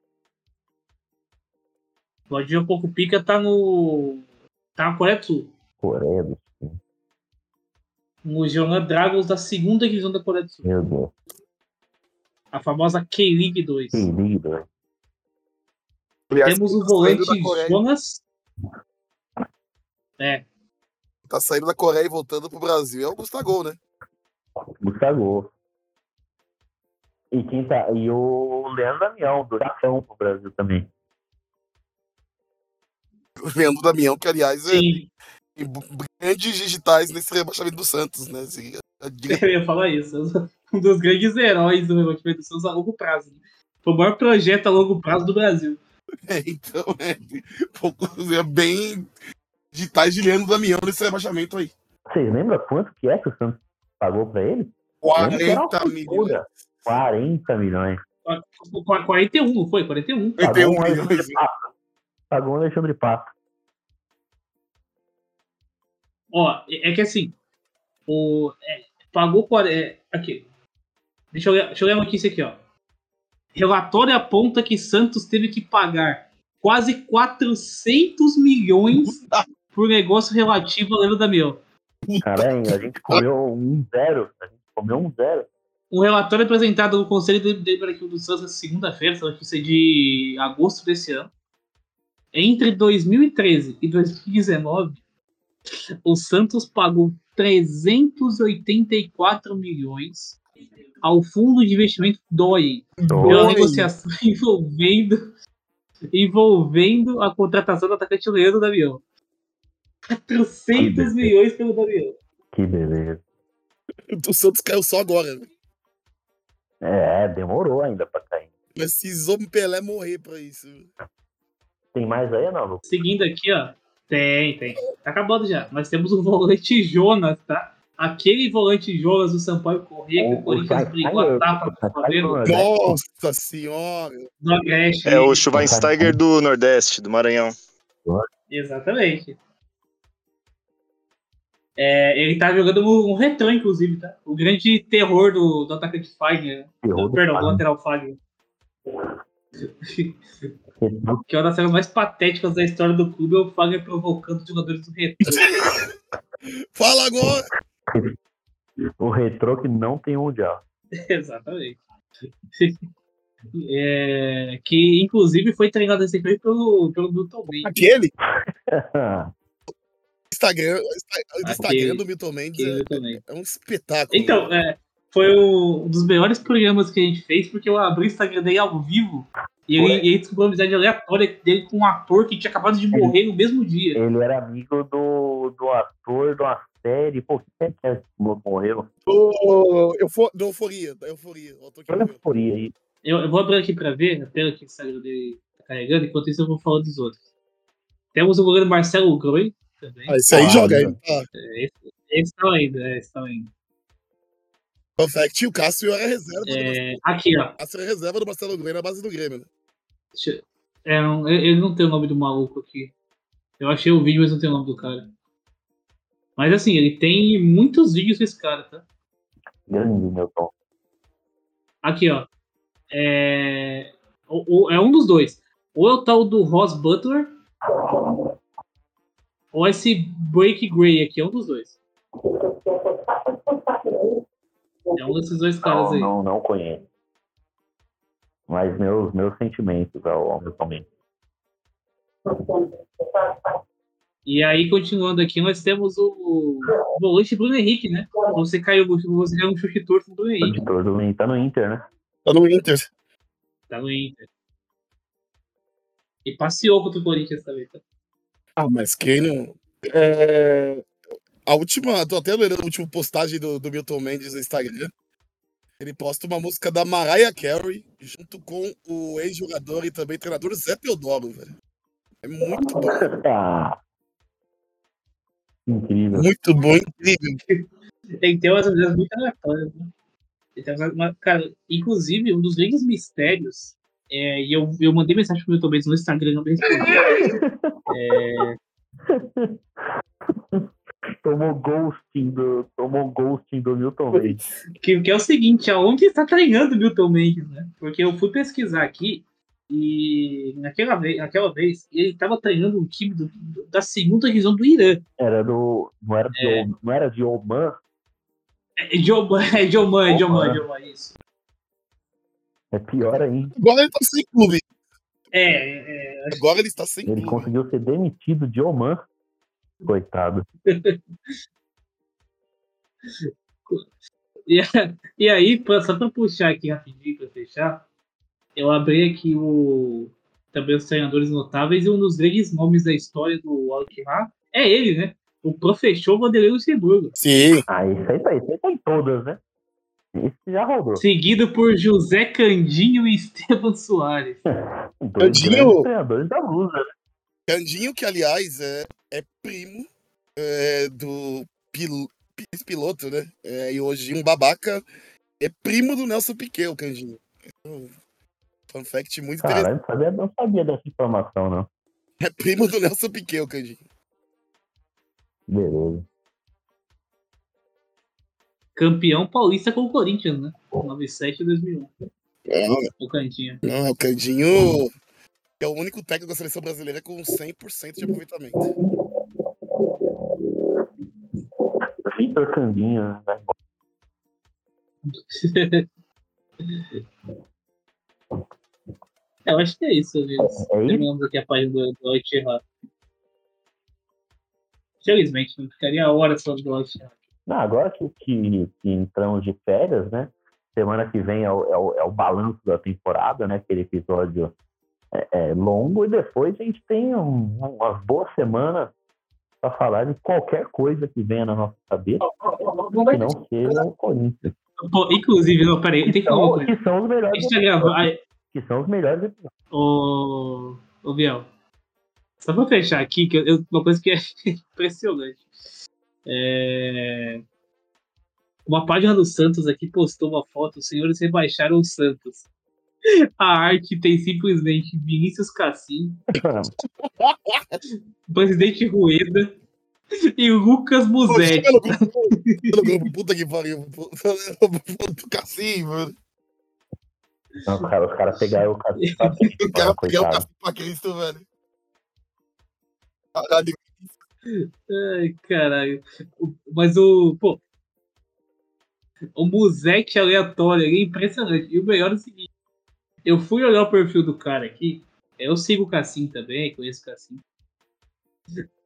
O Valdívia Pouco Pica tá no. tá na Coreia do Sul. Coreia do Sul. No Jeonan Dragons da segunda divisão da Coreia do Sul. Meu Deus. A famosa K-League 2. Que lindo, né? Aliás, Temos o tá volante da Coreia, Jonas. É, Tá saindo da Coreia e voltando pro Brasil. É o Gustavo, né? Gustavo. E quem tá. E o Leandro Damião, do Japão pro Brasil também. O Leandro Damião, que aliás é grandes digitais nesse rebaixamento do Santos, né? Assim, (laughs) Eu ia falar isso. Um dos grandes heróis do rebatimento do Santos a longo prazo. né? Foi o maior projeto a longo prazo do Brasil. (laughs) É, então, é, pouco- é bem digitais de Leandro Damião nesse rebaixamento aí. Vocês lembram quanto que é que o Santos pagou pra ele? Lembra que era uma 40 milhões. fortuna. 40 milhões. Qu- 41, não foi? 41. 41 Pagou um milhões. Pagou um Alexandre Pato. Ó, é é que assim, o, é, pagou. quare- É, aqui. Deixa eu, ler, deixa eu ler uma notícia aqui, ó. Relatório aponta que Santos teve que pagar quase 400 milhões (laughs) por negócio relativo a Leandro Damião. Caralho, a gente comeu um zero. A gente comeu um zero. Um relatório apresentado no Conselho Deliberativo do Santos na segunda-feira, essa notícia é de agosto desse ano. Entre 2013 e 2019, o Santos pagou 384 milhões ao Fundo de Investimento DOI pela negociação (laughs) envolvendo, envolvendo a contratação do atacante Leandro Damião. 400 milhões pelo Damião. Que beleza. O Santos caiu só agora. né? É, demorou ainda pra cair. Precisou Pelé morrer pra isso. Tem mais aí, não, Lu? Seguindo aqui, ó. Tem, tem. Tá acabando já. Nós temos o volante Jonas, tá? Aquele volante Jonas do Sampaio Corrêa que o, Corinthians brigou a tapa com o Flamengo Schweinsteiger- Nossa senhora! do Agreste. É o Schweinsteiger do Nordeste, do Maranhão. Exatamente. É, ele tá jogando um retrô, inclusive, tá? O grande terror do, do atacante Fagner. Do Perdão, do lateral Fagner. (laughs) Que é uma das cenas mais patéticas da história do clube é o Fagner provocando os jogadores do retrô. (laughs) Fala agora! O retrô que não tem mundial. (laughs) Exatamente. É, que inclusive foi treinado recentemente pelo, pelo Milton Mendes. Aquele Instagram, o Instagram Aquele- do Milton Mendes aquele é, Milton Mendes. é um espetáculo. Então, é, foi um dos melhores programas que a gente fez, porque eu abri o Instagram dele ao vivo e ele, e ele descobriu uma amizade aleatória dele com um ator que tinha acabado de morrer no mesmo dia. Ele era amigo do, do ator de uma série. Pô, que série que é que morreu? Do, eufor, do euforia, da euforia. a euforia aí. Eu, eu vou abrir aqui pra ver, a tela que o Instagram dele tá carregando, enquanto isso eu vou falar dos outros. Temos o goleiro Marcelo Groi também. Ah, esse aí Ah, joga ainda. aí. Ah, É, esse, esse tá ainda, é, esse tá ainda. Fun fact, o Cássio era reserva do É, aqui, ó. Cássio era reserva do Marcelo Grêmio na base do Grêmio, né? Deixa eu- é, não, ele ele não tem o nome do maluco aqui. Eu achei o vídeo, mas não tem o nome do cara. Mas assim, ele tem muitos vídeos com esse cara, tá? Grande Milton. Aqui, ó. É, o- o- é um dos dois. Ou é o tal do Ross Butler, ou esse Break Gray aqui, é um dos dois. É um desses dois caras Não, aí. não, não conheço. Mas meus, meus sentimentos ao, ao Mendes. E aí, continuando aqui, nós temos o, o volante Bruno Henrique, né? Você caiu, você caiu um chute torto no Bruno O Henrique. do Mendes tá no Inter, né? Tá no Inter. Tá no Inter. E passeou contra o Corinthians também, tá? Ah, mas quem não. É... A última. Tô até lendo a última postagem do, do Milton Mendes no Instagram. Ele posta uma música da Mariah Carey junto com o ex-jogador e também treinador Zé Teodoro, velho. É muito bom. (laughs) Ah. Incrível. Muito bom, incrível. Tem que ter umas coisas muito aleatórias, né? Uma- cara, inclusive, um dos grandes mistérios, é, e eu, eu mandei mensagem pro Milton Mendes no Instagram, não me respondeu. (laughs) É, Tomou ghosting do, tomou ghosting do Milton Mendes. que, que é o seguinte, aonde está treinando o Milton Mendes, né? Porque eu fui pesquisar aqui e naquela vez, naquela vez ele estava treinando um time do- do- da segunda divisão do Irã. Era do. Não era de, É. Não era de Oman? (laughs) É de Oman, é de Oman, é de Oman, é de Oman, isso. É pior ainda. Agora ele tá sem clube. É, é, Agora ele está sem Ele clube. conseguiu ser demitido de Oman. Coitado. (laughs) E, e aí, pra- só pra puxar aqui rapidinho pra fechar, eu abri aqui o também os treinadores notáveis e um dos grandes nomes da história do Alkmaar é ele, né? O professor Vanderlei Luxemburgo. Sim. Ah, isso aí tá, isso aí tá em todas, né? Esse já rodou. Seguido por José Candinho e Esteban Soares. (laughs) Candinho. treinadores da Lusa, né? Candinho, que aliás é, é primo é, do pil, piloto, né? É, e hoje um babaca é primo do Nelson Piquet, o Candinho. Um Fun fact muito interessante. Caralho, não sabia, não sabia dessa informação, não. É primo do Nelson Piquet, o Candinho. Beleza. Campeão paulista com o Corinthians, né? 97 e 2001. Não, O Candinho. não, o Candinho é o único técnico da seleção brasileira com 100% de aproveitamento. Vitor Candinho, né? (laughs) Eu acho que é isso, Luiz. É isso? Terminamos aqui a página do, do Altierra. Felizmente, não ficaria horas falando do Altierra. Não, agora que, que, que entramos de férias, né? Semana que vem é o, é o, é o balanço da temporada, né? Aquele episódio é, é longo. E depois a gente tem um, umas boas semanas para falar de qualquer coisa que venha na nossa cabeça, que não seja o Corinthians. Pô, inclusive, não, peraí, tem que falar uma coisa. que são os melhores tá que são os melhores episódios. Ô, ô Biel. Só pra fechar aqui, que eu, uma coisa que é (laughs) impressionante. É... Uma página do Santos aqui postou uma foto, os senhores rebaixaram o Santos. A arte tem simplesmente Vinícius Cassim, (laughs) presidente Rueda e Lucas Musetti. Puta que pariu. Puta Cassim, mano. Não, cara, os caras pegaram o Cassim pra (laughs) O cara pegar o. Cassim pra Cristo, velho. Caralho. Ai, caralho. Mas o. Pô. O Musetti aleatório ali é impressionante. E o melhor é o seguinte: eu fui olhar o perfil do cara aqui. Eu sigo o Cassim também, conheço o Cassim.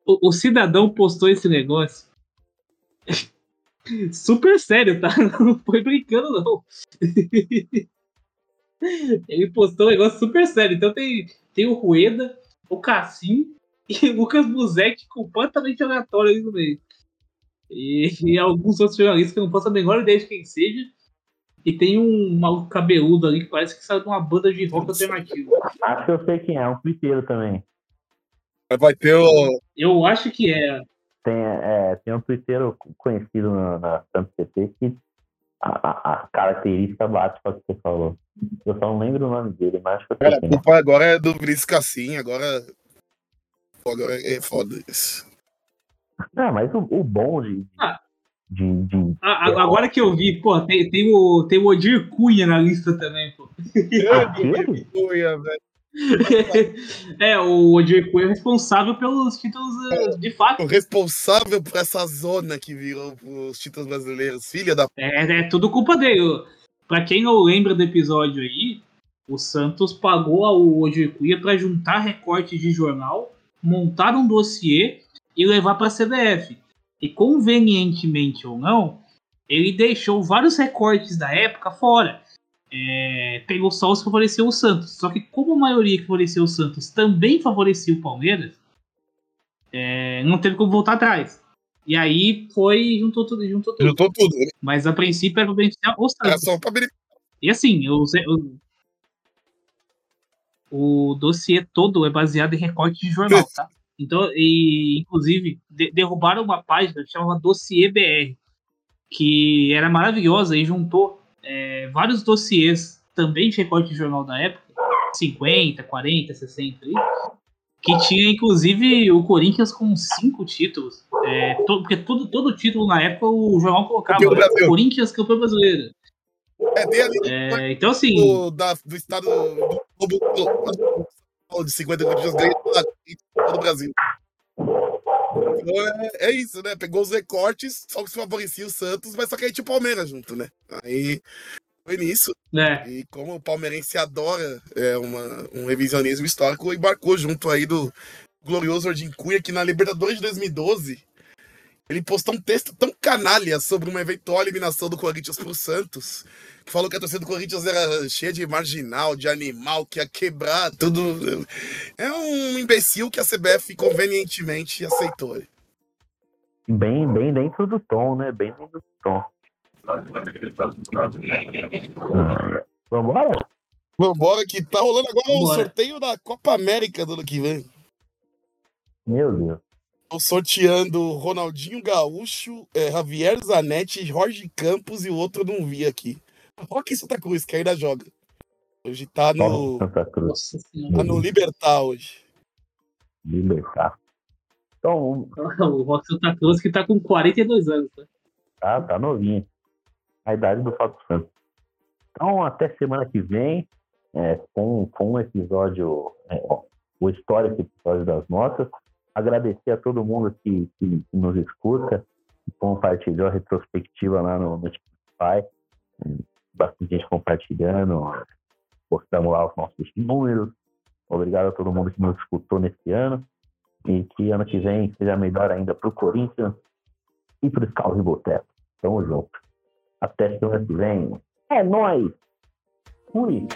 O, o cidadão postou esse negócio. (laughs) Super sério, tá? (laughs) Não foi brincando, não. (laughs) Ele postou um negócio super sério. Então tem, tem o Rueda, o Cassim e o Lucas Musetti completamente aleatório ali no meio. E, e alguns outros jornalistas que eu não faço a menor ideia de quem seja. E tem um maluco cabeludo ali que parece que saiu de uma banda de rock alternativo. Acho que eu sei quem é, é um twitteiro também. Vai ter o. Eu acho que é. Tem, é, tem um twitteiro conhecido na, na Santos CT que a, a, a característica bate com o que você falou. Eu só não lembro o nome dele, mas acho que eu sei Cara, a é. culpa agora é do Vinícius Cassim, agora. Agora é foda isso. Não, mas o, o bom de, Ah. De, de, agora que eu vi, pô, tem, tem, o, tem o Odir Cunha na lista também, pô. Vergonha, velho. (laughs) é, o Odir Cunha é responsável pelos títulos eh, de fato. Responsável por essa zona que virou os títulos brasileiros, filha da. É, é tudo culpa dele. Pra quem não lembra do episódio aí, o Santos pagou ao Odir Cunha pra juntar recortes de jornal, montar um dossiê e levar pra CBF. E convenientemente ou não, ele deixou vários recortes da época fora. É, pegou só os que favoreciam o Santos. Só que como a maioria que favoreceu o Santos também favorecia o Palmeiras, é, não teve como voltar atrás. E aí foi e juntou tudo, juntou tudo. Juntou tudo, né? Mas a princípio era pra beneficiar o Era Santos. só pra beneficiar. E assim, o, o, o dossiê todo é baseado em recorte de jornal, (laughs) tá? Então, e, inclusive, de- derrubaram uma página que chamava Dossiê BR, que era maravilhosa e juntou é, vários dossiês também de recorte de jornal da época, 50, 40, 60 aí, que tinha inclusive o Corinthians com cinco títulos. É, to- porque todo, todo título na época o jornal colocava do Brasil. Corinthians campeão brasileiro. É, tem ali É, então, assim, do, da, do estado do, do, do, de 50 Corinthians ganha todo o Brasil. Então é, é isso, né? Pegou os recortes, só que se favorecia o Santos, mas só que aí tinha o Palmeiras junto, né? Aí foi nisso. né? E como o palmeirense adora é, uma, um revisionismo histórico, embarcou junto aí do glorioso Ordem Cunha, que na Libertadores de 2012 ele postou um texto tão canalha sobre uma eventual eliminação do Corinthians pro Santos, que falou que a torcida do Corinthians era cheia de marginal, de animal, que ia quebrar tudo. É um imbecil que a CBF convenientemente aceitou. bem, bem dentro do tom, né? Bem dentro do tom. Vambora? Vambora, que tá rolando agora o Vambora. sorteio da Copa América do ano que vem. Meu Deus. Tô sorteando Ronaldinho Gaúcho, é, Javier Zanetti, Jorge Campos e o outro eu não vi aqui. Rock Santa Cruz, que ainda joga. Hoje tá no, Santa Cruz. Tá no Libertar hoje. Libertar. Então, O Rock Santa Cruz que tá com 42 anos. Né? tá, tá novinho. A idade do Fábio Santos. Então, até semana que vem, é, com, com o episódio, é, o histórico episódio das notas. Agradecer a todo mundo que, que, que nos escuta, que compartilhou a retrospectiva lá no, no Spotify. Bastante gente compartilhando, postamos lá os nossos números. Obrigado a todo mundo que nos escutou nesse ano. E que ano que vem seja melhor ainda para o Corinthians e para os Carlos de Boteco. Tamo junto. Até semana que vem. É nóis! Fui!